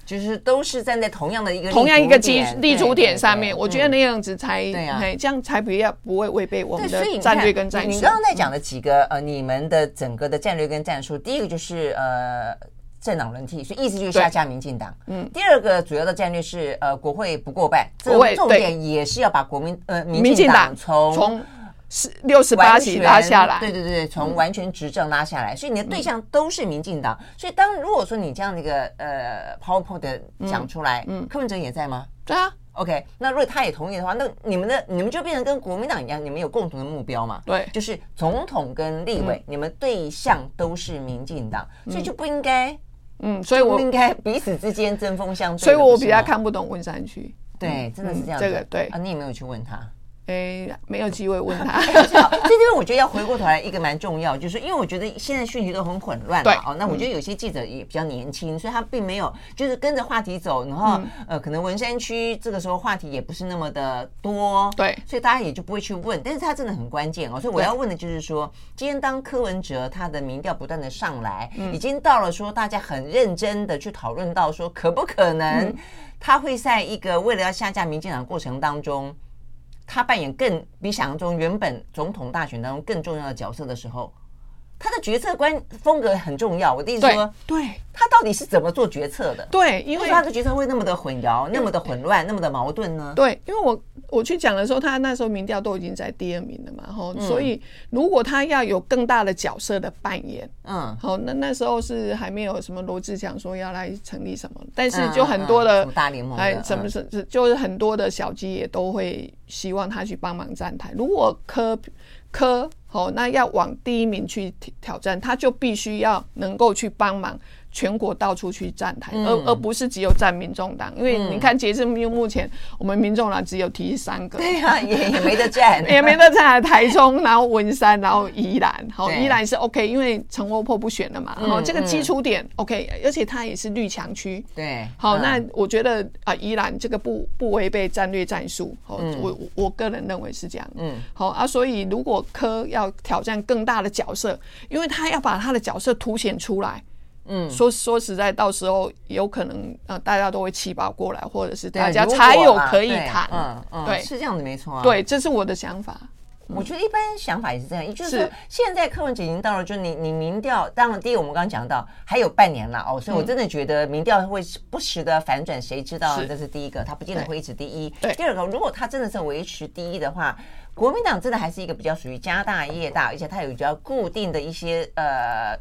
就是都是站在同样的一个同样一个基立足点上面，我觉得那样子才对啊，这样才不要不会违背我们的战略跟战术。你刚刚在讲的几个呃，你们的整个的战略跟战术，第一个就是呃政党轮替，所以意思就是下架民进党。嗯，第二个主要的战略是呃国会不过半，这个重点也是要把国民呃民进党从是六十八席拉下来，对对对，从完全执政拉下来，嗯、所以你的对象都是民进党。嗯、所以当如果说你这样的一个呃 PowerPoint 的讲出来，嗯，柯文哲也在吗？对啊。OK，那如果他也同意的话，那你们的你们就变成跟国民党一样，你们有共同的目标嘛？对，就是总统跟立委，嗯、你们对象都是民进党，嗯、所以就不应该，嗯，所以我不应该彼此之间针锋相对。所以我比较看不懂文山区，对，真的是这样、嗯。这个对啊，你有没有去问他？诶，没有机会问他。所以这边我觉得要回过头来，一个蛮重要，就是因为我觉得现在讯息都很混乱嘛。哦，那我觉得有些记者也比较年轻，所以他并没有就是跟着话题走，然后呃，可能文山区这个时候话题也不是那么的多。对，所以大家也就不会去问。但是他真的很关键哦，所以我要问的就是说，今天当柯文哲他的民调不断的上来，已经到了说大家很认真的去讨论到说，可不可能他会在一个为了要下架民进党过程当中。他扮演更比想象中原本总统大选当中更重要的角色的时候。他的决策观风格很重要。我的意思说，对，他到底是怎么做决策的？对，因为他的决策会那么的混淆，那么的混乱，那么的矛盾呢？对，因为我我去讲的时候，他那时候民调都已经在第二名了嘛，吼，所以如果他要有更大的角色的扮演，嗯，好，那那时候是还没有什么罗志祥说要来成立什么，但是就很多的大联盟，哎，什么是是就是很多的小鸡也都会希望他去帮忙站台。如果柯柯哦，那要往第一名去挑战，他就必须要能够去帮忙。全国到处去站台，而而不是只有站民众党，因为你看截至目前，我们民众党只有提三个，对呀，也也没得站，也没得站。[LAUGHS] 台中，然后文山，然后宜兰，好，宜兰是 OK，因为陈欧破不选了嘛，好，这个基础点 OK，而且它也是绿强区，对，好，那我觉得啊，宜兰这个不不违背战略战术，好，我我个人认为是这样，嗯，好啊，所以如果科要挑战更大的角色，因为他要把他的角色凸显出来。嗯，说说实在，到时候有可能呃，大家都会弃保过来，或者是大家才有可以谈。嗯嗯，对，是这样子没错啊。对，这是我的想法。我觉得一般想法也是这样，也就是说，现在柯文哲已经到了，就你你民调，当然第一我们刚刚讲到还有半年了哦，所以我真的觉得民调会不时的反转，谁知道？这是第一个，他不见得会一直第一。第二个，如果他真的是维持第一的话，国民党真的还是一个比较属于家大业大，而且他有比较固定的一些呃。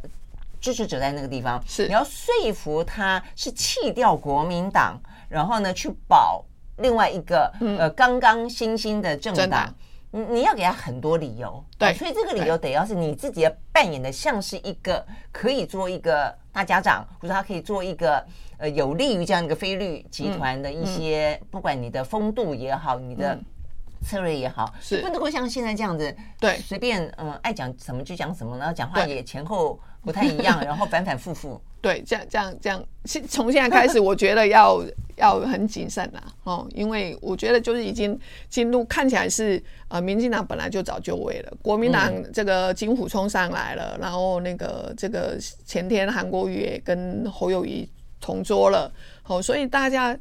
支持者在那个地方，是。你要说服他是弃掉国民党，然后呢去保另外一个、嗯、呃刚刚新兴的政党，你你要给他很多理由，对、哦，所以这个理由得要是你自己要扮演的像是一个可以做一个大家长，或者他可以做一个呃有利于这样一个非律集团的一些，嗯。嗯、不管你的风度也好，你的。策略也好，是不能够像现在这样子，对，随便嗯爱讲什么就讲什么，然后讲话也前后不太一样，[LAUGHS] 然后反反复复。对，这样这样这样，现从现在开始，[LAUGHS] 我觉得要要很谨慎啦，哦，因为我觉得就是已经进入看起来是呃，民进党本来就早就位了，国民党这个金虎冲上来了，然后那个这个前天韩国瑜也跟侯友谊同桌了，哦，所以大家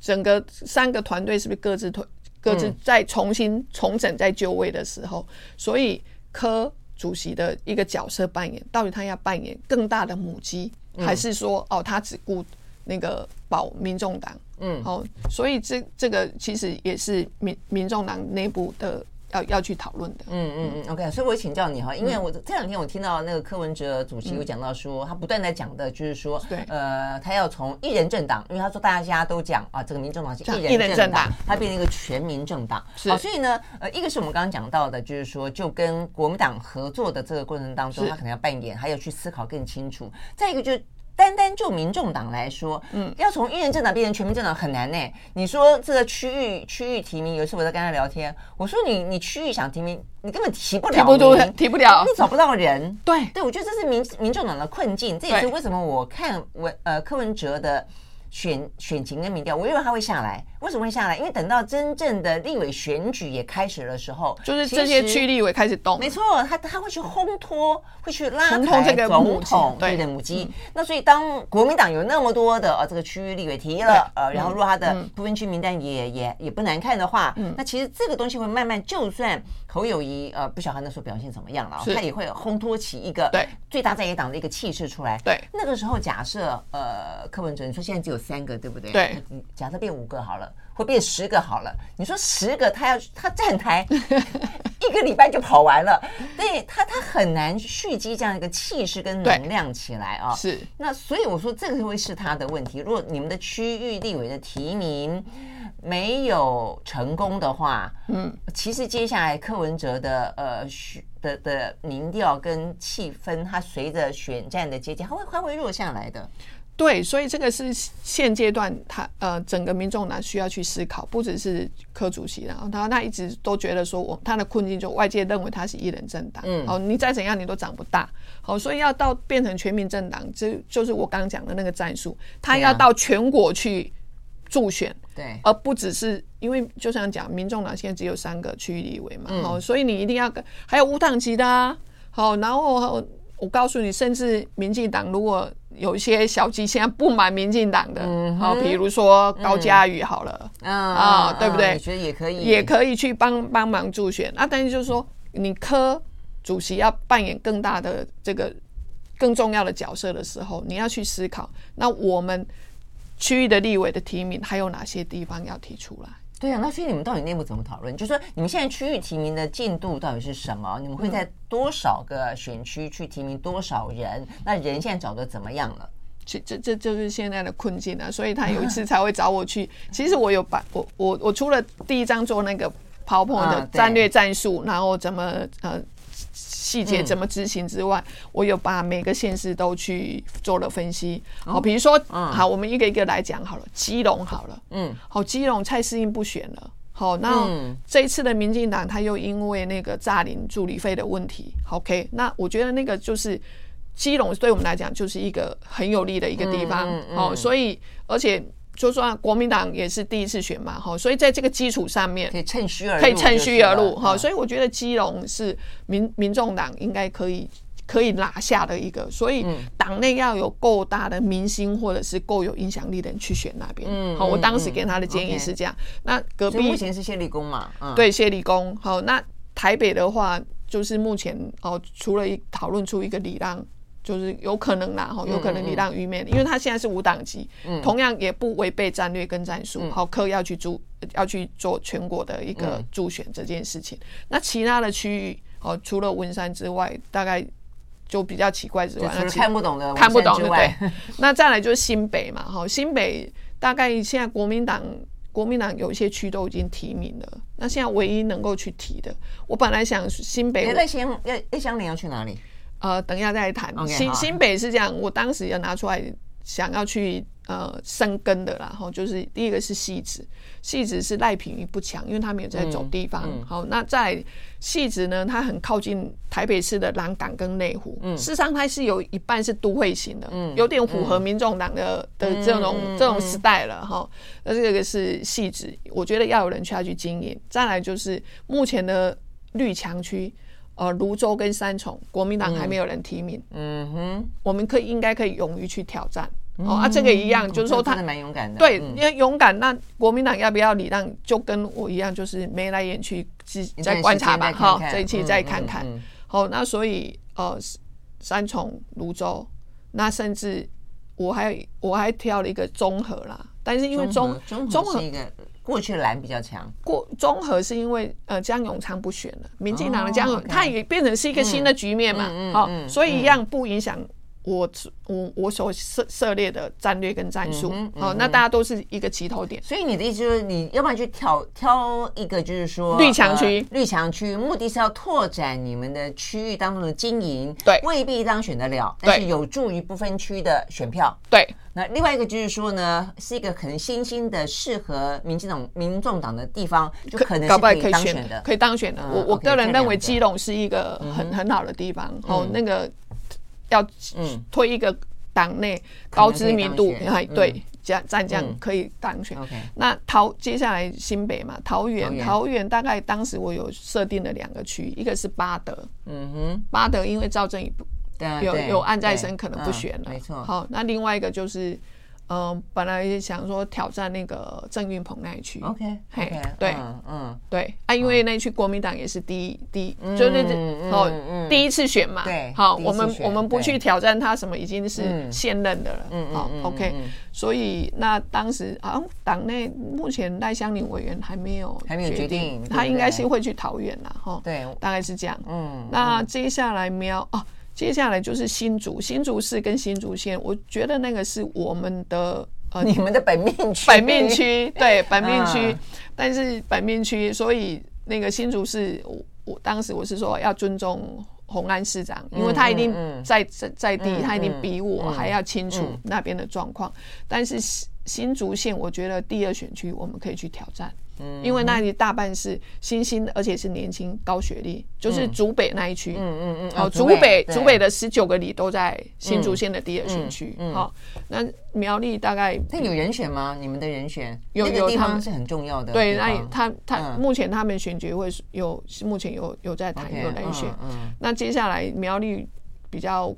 整个三个团队是不是各自推？各自再重新重整、再就位的时候，所以科主席的一个角色扮演，到底他要扮演更大的母鸡，还是说哦，他只顾那个保民众党？嗯，好，所以这这个其实也是民民众党内部的。要要去讨论的，嗯嗯嗯，OK，所以我请教你哈，因为我这两天我听到那个柯文哲主席有讲到说，他不断在讲的就是说，对，呃，他要从一人政党，因为他说大家都讲啊，这个民众党是一人政党，他变成一个全民政党，好，所以呢，呃，一个是我们刚刚讲到的，就是说，就跟国民党合作的这个过程当中，他可能要扮演，还要去思考更清楚，再一个就是。单单就民众党来说，嗯，要从一人政党变成全民政党很难呢、欸。你说这个区域区域提名，有一次我在跟他聊天，我说你你区域想提名，你根本提不了，提不多，提不了，你找不到人。对对，我觉得这是民民众党的困境，这也是为什么我看文呃柯文哲的。选选情跟民调，我认为他会下来，为什么会下来？因为等到真正的立委选举也开始的时候，就是这些区立委开始动，没错，他他会去烘托，会去拉抬总统对。的母鸡。那所以当国民党有那么多的呃这个区域立委提了呃，然后如果他的不分区名单也也也不难看的话，那其实这个东西会慢慢，就算侯友谊呃不晓得他那时候表现怎么样了，他也会烘托起一个对。最大在野党的一个气势出来。对，那个时候假设呃柯文哲你说现在只有。有三个，对不对？对，假设变五个好了，或变十个好了。你说十个，他要他站台 [LAUGHS] 一个礼拜就跑完了，对他他很难蓄积这样一个气势跟能量起来啊。是，那所以我说这个会是他的问题。如果你们的区域立委的提名没有成功的话，嗯，其实接下来柯文哲的呃的的民调跟气氛，它随着选战的接近，它会它会弱下来的。对，所以这个是现阶段他呃整个民众党需要去思考，不只是柯主席，然后他他一直都觉得说，我他的困境就外界认为他是一人政党，嗯，好，你再怎样你都长不大，好，所以要到变成全民政党，这就是我刚刚讲的那个战术，他要到全国去助选，对，而不只是因为就像讲，民众党现在只有三个区域立委嘛，好，所以你一定要跟还有无党籍的啊，好，然后。我告诉你，甚至民进党如果有一些小鸡现在不满民进党的，好、嗯，比如说高嘉瑜好了，嗯、啊，对不对？我觉得也可以，也可以去帮帮忙助选。那但是就是说，你科主席要扮演更大的这个更重要的角色的时候，你要去思考，那我们区域的立委的提名还有哪些地方要提出来？对啊，那所以你们到底内部怎么讨论？就是说你们现在区域提名的进度到底是什么？你们会在多少个选区去提名多少人？那人现在找的怎么样了？这这这就是现在的困境啊！所以他有一次才会找我去。[LAUGHS] 其实我有把我我我除了第一张做那个 PowerPoint 的战略战术，然后怎么呃。细节怎么执行之外，嗯、我有把每个县市都去做了分析。好，比如说，嗯、好，我们一个一个来讲好了。基隆好了，嗯，好，基隆蔡适应不选了。好，那这一次的民进党他又因为那个诈领助理费的问题，OK，那我觉得那个就是基隆对我们来讲就是一个很有利的一个地方。好，所以而且。就说国民党也是第一次选嘛，哈，所以在这个基础上面可以趁虚而入，可以趁虚而入，哈，所以我觉得基隆是民民众党应该可以可以拿下的一个，所以党内要有够大的明星或者是够有影响力的人去选那边，嗯，好，我当时给他的建议是这样。那隔壁目前是谢立功嘛，对，谢立功，好，那台北的话就是目前哦，除了一讨论出一个礼让。就是有可能啦，哈，有可能你让于面，因为他现在是无党籍，同样也不违背战略跟战术，好，柯要去助，要去做全国的一个助选这件事情。那其他的区域，哦，除了文山之外，大概就比较奇怪之外，那看不懂的，看不懂对不对？那再来就是新北嘛，哈，新北大概现在国民党，国民党有一些区都已经提名了，那现在唯一能够去提的，我本来想新北，那先要叶香伶要去哪里？呃，等一下再谈。Okay, 新新北是这样，我当时要拿出来想要去呃生根的啦。然后就是第一个是汐止，汐止是赖品妤不强，因为他没有在走地方。嗯嗯、好，那在汐止呢，它很靠近台北市的南港跟内湖。嗯，事实上它是有一半是都会型的，嗯，有点符合民众党的、嗯、的这种、嗯、这种时代了哈。那这个是汐止，我觉得要有人去要去经营。再来就是目前的绿强区。呃，泸州跟三重，国民党还没有人提名。嗯哼，我们可以应该可以勇于去挑战。哦啊，这个一样，就是说他蛮勇敢的。对，因为勇敢。那国民党要不要礼让？就跟我一样，就是眉来眼去，再观察吧。好，这一期再看看。好，那所以呃，三重、泸州，那甚至我还我还挑了一个综合啦。但是因为综综合是一个。过去蓝比较强，过综合是因为呃江永昌不选了，民进党的江永，他也变成是一个新的局面嘛，好，所以一样不影响我我我所涉涉猎的战略跟战术，好，那大家都是一个起头点。所以你的意思就是，你要不然去挑挑一个，就是说绿强区，绿强区目的是要拓展你们的区域当中的经营，对，未必当选得了，但是有助于不分区的选票，对。那另外一个就是说呢，是一个可能新兴的适合民进党、民众党的地方，就可能是可以当选的，可以当选的。我我个人认为基隆是一个很很好的地方。哦，那个要推一个党内高知名度，哎，对，战战将可以当选。那桃接下来新北嘛，桃园，桃园大概当时我有设定了两个区，一个是巴德，嗯哼，八德因为赵正宇。有有案在身，可能不选了。没错。好，那另外一个就是，嗯，本来想说挑战那个郑运鹏那一区，OK，嘿，对，嗯，对啊，因为那一区国民党也是第一第一，就是哦，第一次选嘛，对，好，我们我们不去挑战他什么，已经是现任的了，嗯，好，OK，所以那当时好像党内目前赖香林委员还没有还没有决定，他应该是会去桃园啦，哈，对，大概是这样，嗯，那接下来瞄哦。接下来就是新竹，新竹市跟新竹县，我觉得那个是我们的呃，你们的本命区，本命区，对，[LAUGHS] 本命区，嗯、但是本命区，所以那个新竹市，我我当时我是说要尊重洪安市长，因为他一定在在在地，他一定比我还要清楚那边的状况，但是新竹县，我觉得第二选区我们可以去挑战。嗯因为那里大半是新兴的，而且是年轻高学历，就是竹北那一区。嗯嗯嗯。好，竹北竹北的十九个里都在新竹县的第二选区。好，那苗栗大概那有人选吗？你们的人选有有，他们是很重要的。对，那他他目前他们选举会有目前有有在谈有人选。嗯。那接下来苗栗比较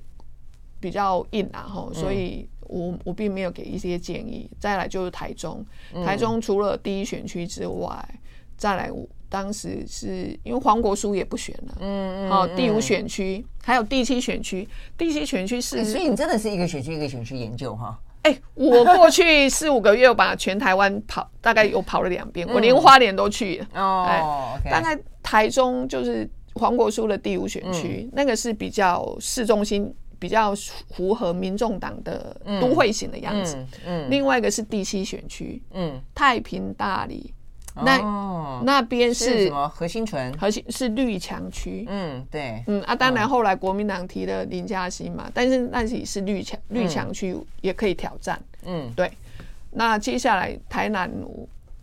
比较硬啊，吼，所以。我我并没有给一些建议。再来就是台中，台中除了第一选区之外，嗯、再来我当时是因为黄国书也不选了，嗯嗯，好，第五选区还有第七选区，第七选区是、欸，所以你真的是一个选区一个选区研究哈？哎、欸，我过去四五个月，我把全台湾跑，大概有跑了两遍，我连花莲都去了。哦，哎，大概台中就是黄国书的第五选区，嗯、那个是比较市中心。比较符合民众党的都会型的样子。嗯，另外一个是第七选区，嗯，太平大理，那那边是什么？核心城，核心是绿墙区。嗯，对，嗯啊，当然后来国民党提了林嘉欣嘛，但是那里是绿墙绿墙区也可以挑战。嗯，对。那接下来台南，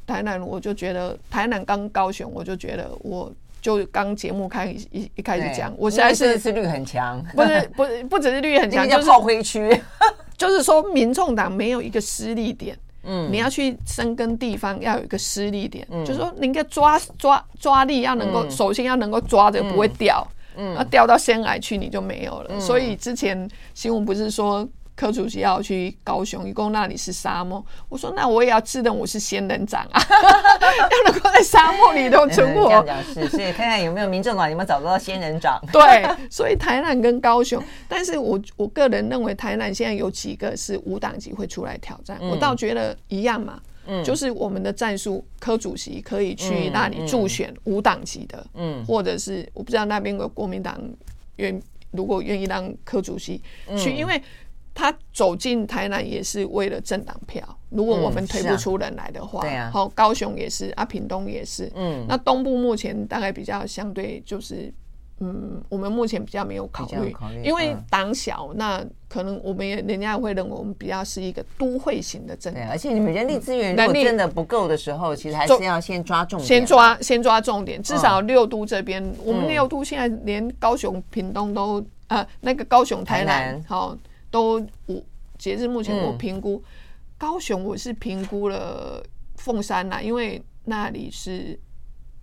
台南我就觉得台南刚高雄，我就觉得我。就刚节目开一一开始讲，我现在是是绿很强，不是不是不只是绿很强，就是炮灰区，[LAUGHS] 就是说民众党没有一个施力点，嗯，你要去深耕地方要有一个施力点，就是说你应该抓抓抓力要能够，首先要能够抓着不会掉，嗯，要掉到仙崖去你就没有了，所以之前新闻不是说。柯主席要去高雄，一共那里是沙漠。我说那我也要自认我是仙人掌啊，要能够在沙漠里头存活。[LAUGHS] 这样是，所以看看有没有民众党有没有找到仙人掌。对，所以台南跟高雄，但是我我个人认为台南现在有几个是无党籍会出来挑战，嗯、我倒觉得一样嘛，嗯，就是我们的战术，柯主席可以去那里助选无党籍的，嗯，或者是我不知道那边有国民党愿如果愿意让柯主席去，嗯、因为。他走进台南也是为了政党票。如果我们推不出人来的话，对啊，好，高雄也是，啊，屏东也是，嗯，那东部目前大概比较相对就是，嗯，我们目前比较没有考虑，因为党小，那可能我们也人家也会认为我们比较是一个都会型的政党，而且你们人力资源如果真的不够的时候，其实还是要先抓重点，先抓先抓重点，至少六都这边，我们六都现在连高雄、屏东都，呃，那个高雄、台南，好。都我截至目前我评估，高雄我是评估了凤山呐，因为那里是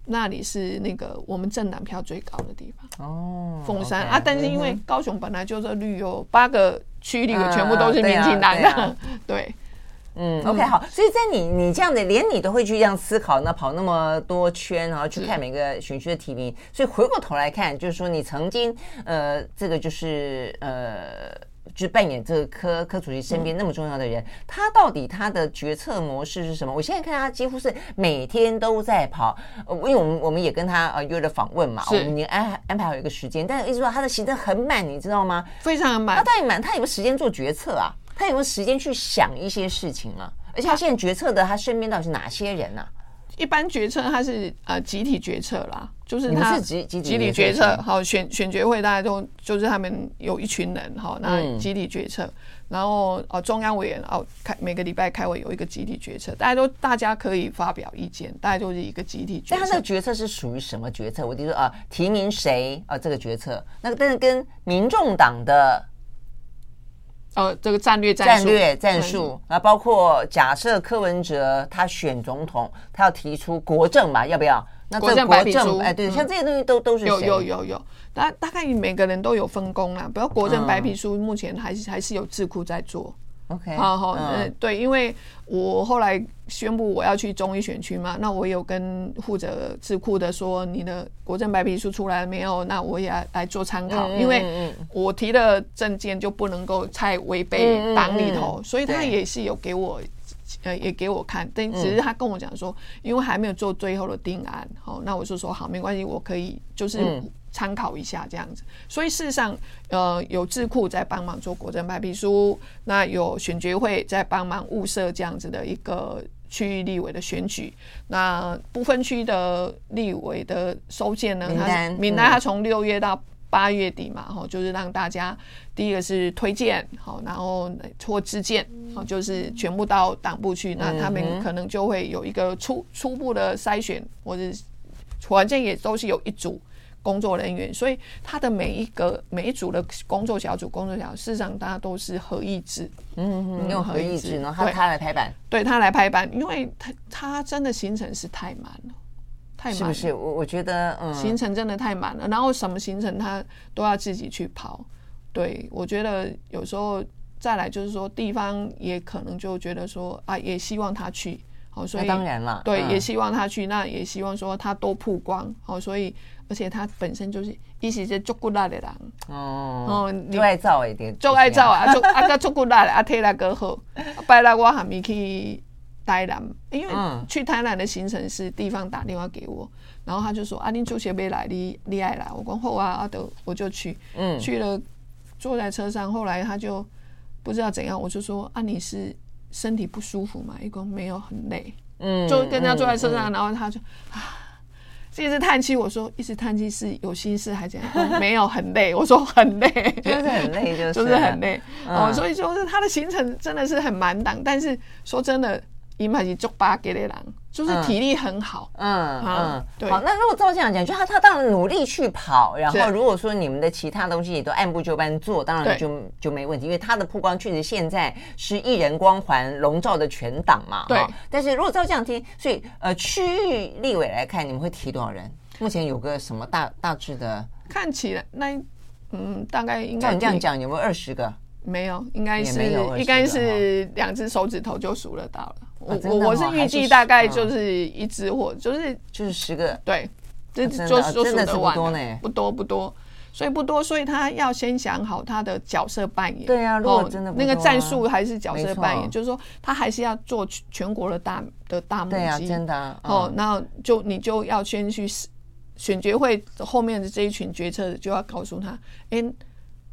那里是那个我们政党票最高的地方哦，凤山。啊，但是因为高雄本来就是绿有八个区里全部都是民进党的，对，[LAUGHS] 嗯，OK 好，所以在你你这样的连你都会去这样思考，那跑那么多圈，然后去看每个选区的提名，所以回过头来看，就是说你曾经呃，这个就是呃。就扮演这个科科主席身边那么重要的人，嗯、他到底他的决策模式是什么？我现在看他几乎是每天都在跑，因为我们我们也跟他呃约了访问嘛，我们已经安安排好一个时间，但是一直说他的行程很满，你知道吗？非常满。他太满，他有没有时间做决策啊？他有没有时间去想一些事情啊？而且他现在决策的他身边到底是哪些人呢、啊？一般决策它是呃集体决策啦，就是他集集体决策，好选选决会大家都就是他们有一群人哈，那集体决策，然后哦中央委员哦开每个礼拜开会有一个集体决策，大家都大家可以发表意见，大家都是一个集体决策。但他这个决策是属于什么决策？我就说啊提名谁啊这个决策，那个但是跟民众党的。呃，这个战略战战略战术，啊包括假设柯文哲他选总统，他要提出国政嘛，要不要？那这个国政，哎，对，像这些东西都都是有有有有，大大概每个人都有分工啦。不要国政白皮书，目前还是还是有智库在做。OK，好好，嗯，对，因为我后来宣布我要去中医选区嘛，那我有跟负责智库的说，你的国政白皮书出来了没有？那我也来做参考，因为我提的政见就不能够太违背党里头，所以他也是有给我，呃，也给我看，但只是他跟我讲说，因为还没有做最后的定案，好，那我就说好，没关系，我可以就是。参考一下这样子，所以事实上，呃，有智库在帮忙做国政白皮书，那有选举会在帮忙物色这样子的一个区域立委的选举，那不分区的立委的收件呢，名单名单它从六月到八月底嘛，哈，就是让大家第一个是推荐，好，然后或自荐，好，就是全部到党部去，那他们可能就会有一个初初步的筛选，或者反正也都是有一组。工作人员，所以他的每一个每一组的工作小组、工作小组，事实上大家都是合议制，嗯嗯，用合议制，然后他他来排版，对他来排版，因为他他真的行程是太满了，太是不是？我我觉得，嗯，行程真的太满了，然后什么行程他都要自己去跑，对，我觉得有时候再来就是说，地方也可能就觉得说啊，也希望他去，好，所以当然了，对，也希望他去，那也希望说他多曝光，好，所以。而且他本身就是一直在做骨力的人。哦，就爱造一点，就爱造啊，[LAUGHS] 做啊个做骨力的啊，体力个好。拜拉我还没去台南，因为去台南的行程是地方打电话给我，然后他就说啊，你主席没来，你你爱来，我讲好啊，啊都我就去，嗯，去了坐在车上，后来他就不知道怎样，我就说啊，你是身体不舒服嘛？一共没有很累，嗯，就跟他坐在车上，然后他就啊。一直叹气，我说一直叹气是有心事还是怎样？没有，很累。[LAUGHS] 我说很累，就是很累，就是就是很累。哦，所以就是他的行程真的是很满档，但是说真的。伊嘛是足巴给的人，就是体力很好。嗯嗯，对。好，那如果照这样讲，就他他当然努力去跑，然后如果说你们的其他东西也都按部就班做，当然就就没问题，因为他的曝光确实现在是艺人光环笼罩的全党嘛。对。但是如果照这样听，所以呃，区域立委来看，你们会提多少人？目前有个什么大大致的？看起来那嗯，大概应该你这样讲有没有二十个？没有，应该是应该是两只手指头就数得到了。我我我是预计大概就是一只或就是就是十个，对，这就就数得完呢，不多不多，所以不多，所以他要先想好他的角色扮演。对啊，如果真的那个战术还是角色扮演，就是说他还是要做全国的大的大目对啊，真的哦，那就你就要先去选决会后面的这一群决策就要告诉他，哎。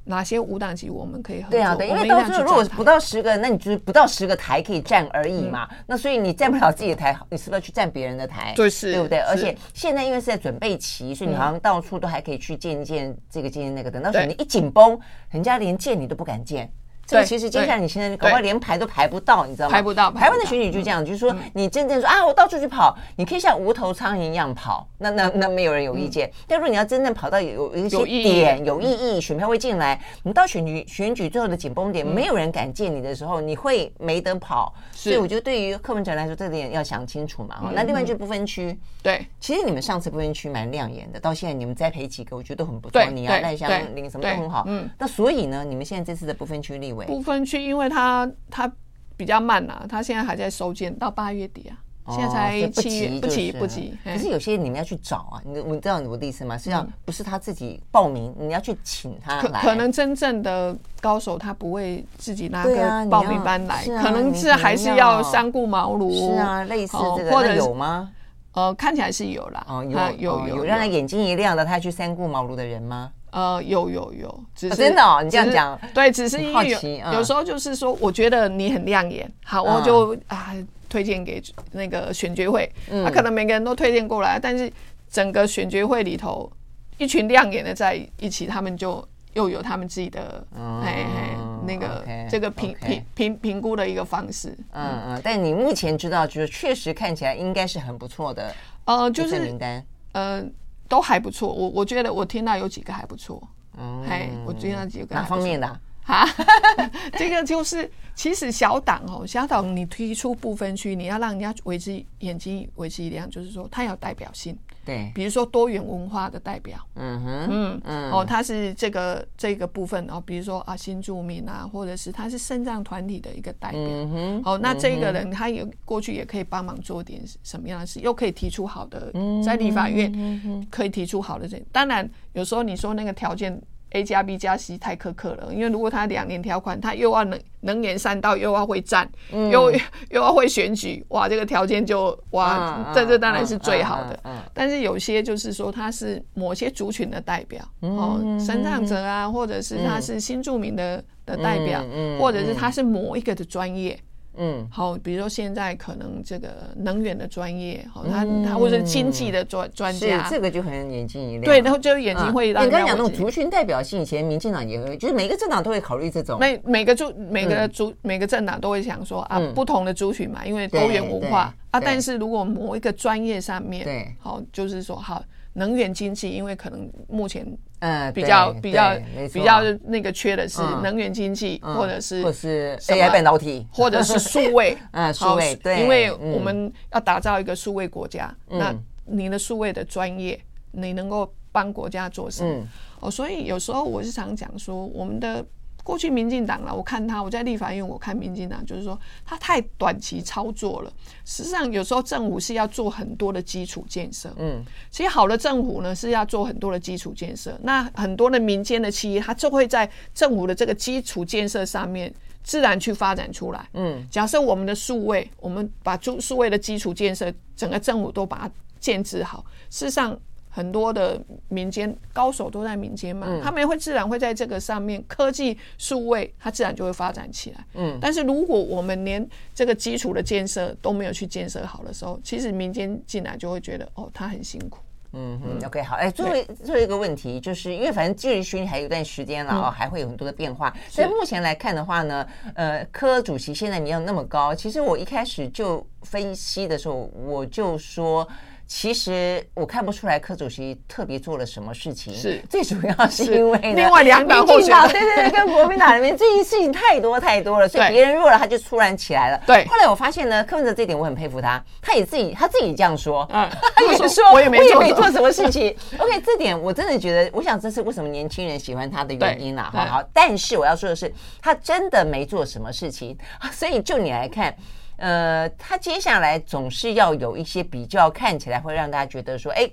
哪些五档级我们可以合作？对啊，对，因为到时候如果不到十个，那你就是不到十个台可以站而已嘛。嗯、那所以你站不了自己的台，你是不是要去站别人的台？对，是，对不对？而且现在因为是在准备期，所以你好像到处都还可以去见见这个见见那个。等到时候你一紧绷，人家连见你都不敢见。对，其实接下来你现在搞不好连排都排不到，你知道吗？排不到。台湾的选举就这样，就是说你真正说啊，我到处去跑，你可以像无头苍蝇一样跑，那那那没有人有意见。但如果你要真正跑到有一些点有意义，选票会进来，你到选举选举最后的紧绷点，没有人敢见你的时候，你会没得跑。所以我觉得对于柯文哲来说，这点要想清楚嘛。那另外就是不分区，对，其实你们上次不分区蛮亮眼的，到现在你们栽培几个，我觉得都很不错。你要，赖香林什么都很好。嗯，那所以呢，你们现在这次的不分区立委，不分区因为。他他比较慢呐，他现在还在收件，到八月底啊，现在才七月，不急不急。可是有些你们要去找啊，你你知道我的意思吗？实际上不是他自己报名，你要去请他来。可能真正的高手他不会自己拿个报名班来，可能是还是要三顾茅庐。是啊，类似这个，或者有吗？呃，看起来是有啦。哦，有有有让他眼睛一亮的，他去三顾茅庐的人吗？呃，有有有，只是真的哦，你这样讲，对，只是因为有有时候就是说，我觉得你很亮眼，好，我就啊推荐给那个选角会，他可能每个人都推荐过来，但是整个选角会里头一群亮眼的在一起，他们就又有他们自己的哎哎那个这个评评评评估的一个方式，嗯嗯，但你目前知道，就是确实看起来应该是很不错的，呃，就是名单，呃。都还不错，我我觉得我听到有几个还不错，嗯，嘿，我听到几个哪方面的？啊，[LAUGHS] 这个就是。其实小党哦，小党你推出不分区，你要让人家为之眼睛为之一亮，就是说它有代表性。对，比如说多元文化的代表，嗯哼，嗯嗯，哦，他是这个这个部分哦，比如说啊新住民啊，或者是他是肾脏团体的一个代表，嗯哼，哦，那这个人他也过去也可以帮忙做点什么样的事，又可以提出好的，在立法院可以提出好的这，当然有时候你说那个条件。A 加 B 加 C 太苛刻了，因为如果他两年条款，他又要能能言善道，又要会战，嗯、又又要会选举，哇，这个条件就哇，嗯、这这当然是最好的。但是有些就是说他是某些族群的代表，嗯、哦，身障者啊，或者是他是新住民的的代表，或者是他是某一个的专业。嗯，好，比如说现在可能这个能源的专业，好，他他或者是经济的专专家，这个就很眼睛一亮。对，然后就眼睛会让。你刚刚讲那种族群代表性，以前民进党也会，就是每个政党都会考虑这种。每每个族每个族每个政党都会想说啊，不同的族群嘛，因为多元文化啊。但是如果某一个专业上面，对，好，就是说好。能源经济，因为可能目前嗯比较比较比较那个缺的是能源经济，或者是或是 AI 半导体，[LAUGHS] 或者是数位，[LAUGHS] 嗯，数位，对，因为我们要打造一个数位国家，那你的数位的专业，你能够帮国家做什么？哦，所以有时候我是常讲说，我们的。过去民进党了，我看他，我在立法院，我看民进党就是说他太短期操作了。实际上，有时候政府是要做很多的基础建设。嗯，其实好的政府呢是要做很多的基础建设。那很多的民间的企业，它就会在政府的这个基础建设上面自然去发展出来。嗯，假设我们的数位，我们把数数位的基础建设，整个政府都把它建置好，事实上。很多的民间高手都在民间嘛，嗯、他们会自然会在这个上面科技数位，它自然就会发展起来。嗯，但是如果我们连这个基础的建设都没有去建设好的时候，其实民间进来就会觉得哦，他很辛苦。嗯嗯，OK，好，哎，最后最后一个问题，就是因为反正距离选举还有一段时间了哦，还会有很多的变化。所以目前来看的话呢，呃，柯主席现在民调那么高，其实我一开始就分析的时候，我就说。其实我看不出来柯主席特别做了什么事情，是最主要是因为另外两党候选人对对对，跟国民党里面这些事情太多太多了，所以别人弱了他就突然起来了。对，后来我发现呢，柯文哲这一点我很佩服他，他也自己他自己这样说，嗯，[LAUGHS] 他也说我也没做什么事情。OK，这点我真的觉得，我想这是为什么年轻人喜欢他的原因啦。好好，但是我要说的是，他真的没做什么事情，所以就你来看。呃，他接下来总是要有一些比较，看起来会让大家觉得说，哎，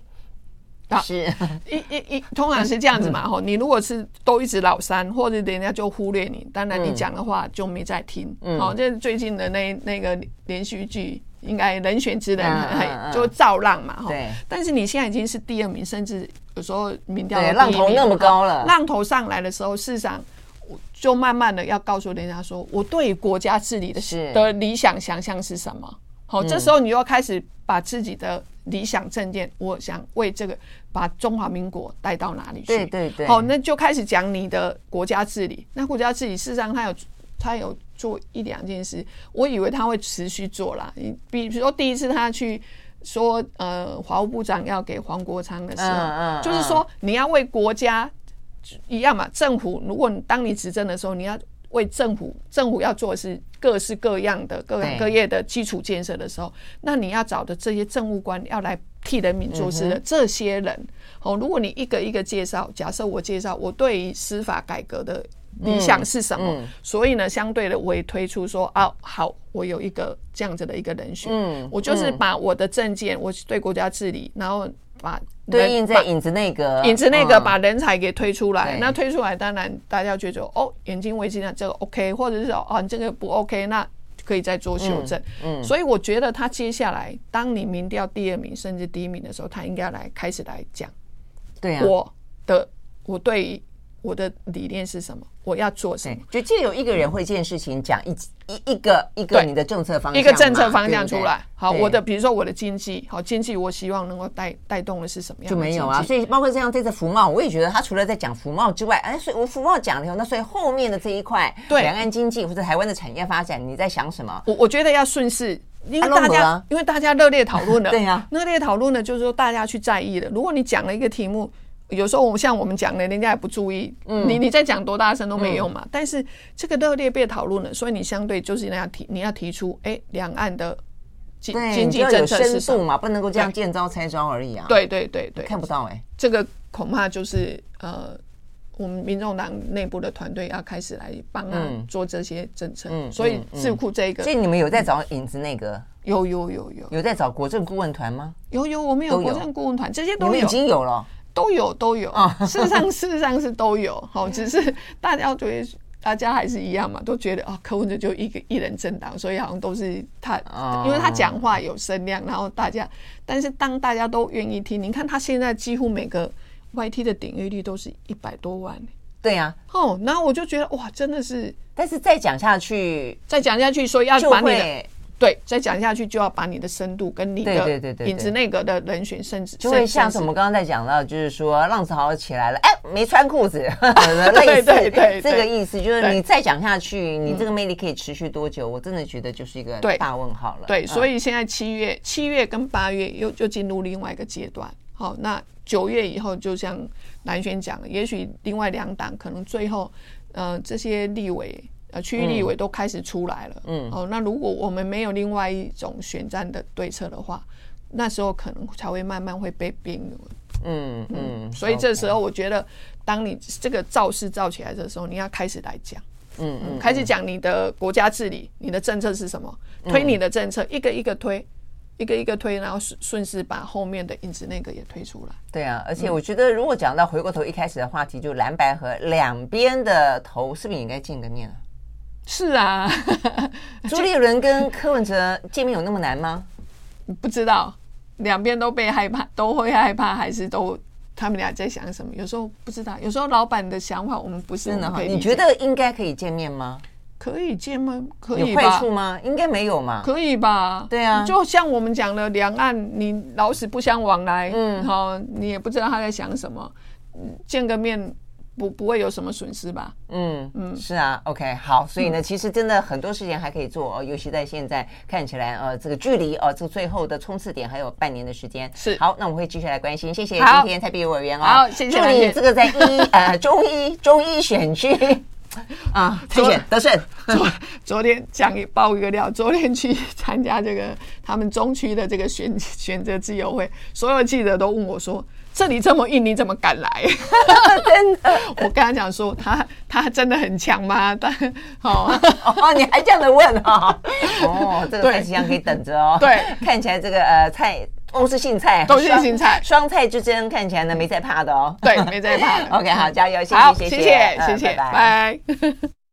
是一一一，通常是这样子嘛。吼，你如果是都一直老三，或者人家就忽略你，当然你讲的话就没在听。好，这是最近的那那个连续剧，应该人选之人就造浪嘛。对。但是你现在已经是第二名，甚至有时候民调浪头那么高了，浪头上来的时候，事实上。就慢慢的要告诉人家说，我对国家治理的是的理想想象是什么？好，这时候你又开始把自己的理想政见，我想为这个把中华民国带到哪里去？对对对。好，那就开始讲你的国家治理。那国家治理事实上他有他有做一两件事，我以为他会持续做啦。你比如说第一次他去说，呃，华务部长要给黄国昌的时候，就是说你要为国家。一样嘛，政府如果你当你执政的时候，你要为政府，政府要做的是各式各样的各行各业的基础建设的时候，那你要找的这些政务官要来替人民做事的这些人，哦，如果你一个一个介绍，假设我介绍我对于司法改革的理想是什么，所以呢，相对的我也推出说啊，好，我有一个这样子的一个人选，我就是把我的政见，我对国家治理，然后。把对应在影子那个影子那个把人才给推出来，那推出来当然大家觉得哦，眼睛为之呢，这个 OK，或者是说哦，这个不 OK，那可以再做修正。嗯，所以我觉得他接下来当你民调第二名甚至第一名的时候，他应该来开始来讲，对啊，我的我对。我的理念是什么？我要做什么？就借有一个人会一件事情讲一一一个一个你的政策方向，一个政策方向出来。好，我的比如说我的经济，好经济，我希望能够带带动的是什么样？就没有啊。所以包括这样这次服贸，我也觉得他除了在讲服贸之外，哎，所以我服贸讲了以后，那所以后面的这一块，对两岸经济或者台湾的产业发展，你在想什么？我我觉得要顺势，因为大家因为大家热烈讨论了，[LAUGHS] 对呀，热烈讨论了，就是说大家去在意了。如果你讲了一个题目。有时候我们像我们讲的，人家也不注意，嗯、你你在讲多大声都没用嘛。嗯、但是这个热烈被讨论了，所以你相对就是那样提，你要提出，哎，两岸的经经济政策是什么嘛？不能够这样见招拆招而已啊。对对对对，看不到哎、欸，这个恐怕就是呃。我们民众党内部的团队要开始来帮他做这些政策，嗯，所以智库这个，所以你们有在找影子内阁？有有有有，有在找国政顾问团吗？有有，我们有国政顾问团，这些都有，已经有了，都有都有。[LAUGHS] 事实上，事实上是都有。好，只是大家觉得大家还是一样嘛，都觉得啊，柯文哲就一个一人政党，所以好像都是他，因为他讲话有声量，然后大家，但是当大家都愿意听，你看他现在几乎每个。YT 的点阅率都是一百多万，对呀，哦，然后我就觉得哇，真的是，但是再讲下去，再讲下去，说要把你的对，再讲下去就要把你的深度跟你的影子内阁的人选，甚至就会像是我们刚刚在讲到，就是说浪潮起来了，哎，没穿裤子，[LAUGHS] [LAUGHS] 类似对对这个意思，就是你再讲下去，你这个魅力可以持续多久？我真的觉得就是一个大问号了。对，所以现在七月、七月跟八月又就进入另外一个阶段。好，那。九月以后，就像兰萱讲的，也许另外两党可能最后，呃，这些立委，呃，区域立委都开始出来了。嗯。哦，那如果我们没有另外一种选战的对策的话，那时候可能才会慢慢会被边缘。嗯嗯。所以这时候，我觉得，当你这个造势造起来的时候，你要开始来讲。嗯嗯。开始讲你的国家治理，你的政策是什么？推你的政策，一个一个推。一个一个推，然后顺顺势把后面的影子那个也推出来。对啊，而且我觉得，如果讲到回过头一开始的话题，就蓝白和两边的头，是不是应该见个面啊？是啊，[LAUGHS] 朱立伦跟柯文哲见面有那么难吗？不知道，两边都被害怕，都会害怕，还是都他们俩在想什么？有时候不知道，有时候老板的想法我们不是真的哈。你觉得应该可以见面吗？可以见吗？可以吧？有坏处吗？应该没有嘛。可以吧？对啊，就像我们讲的，两岸你老死不相往来，嗯，好，你也不知道他在想什么，见个面不不会有什么损失吧？嗯嗯，是啊，OK，好，所以呢，其实真的很多事情还可以做哦，尤其在现在看起来，呃，这个距离哦，这个最后的冲刺点还有半年的时间。是，好，那我们会继续来关心。谢谢今天蔡壁如委员哦，好，谢谢。祝你这个在一呃中医中医选区。[LAUGHS] 啊，参选得胜。[LAUGHS] 昨昨天讲一爆一个料，昨天去参加这个他们中区的这个选选择自由会，所有记者都问我说：“这里这么硬，你怎么敢来？” [LAUGHS] 真的，[LAUGHS] 我跟他讲说，他他真的很强吗？但哦 [LAUGHS] 哦，你还这样的问啊？哦，这个蔡其昌可以等着哦。对，看起来这个呃蔡。都是姓蔡，都是姓蔡，双菜之争看起来呢没在怕的哦。对，没在怕。OK，好，加油，谢谢，谢谢，谢谢，拜拜。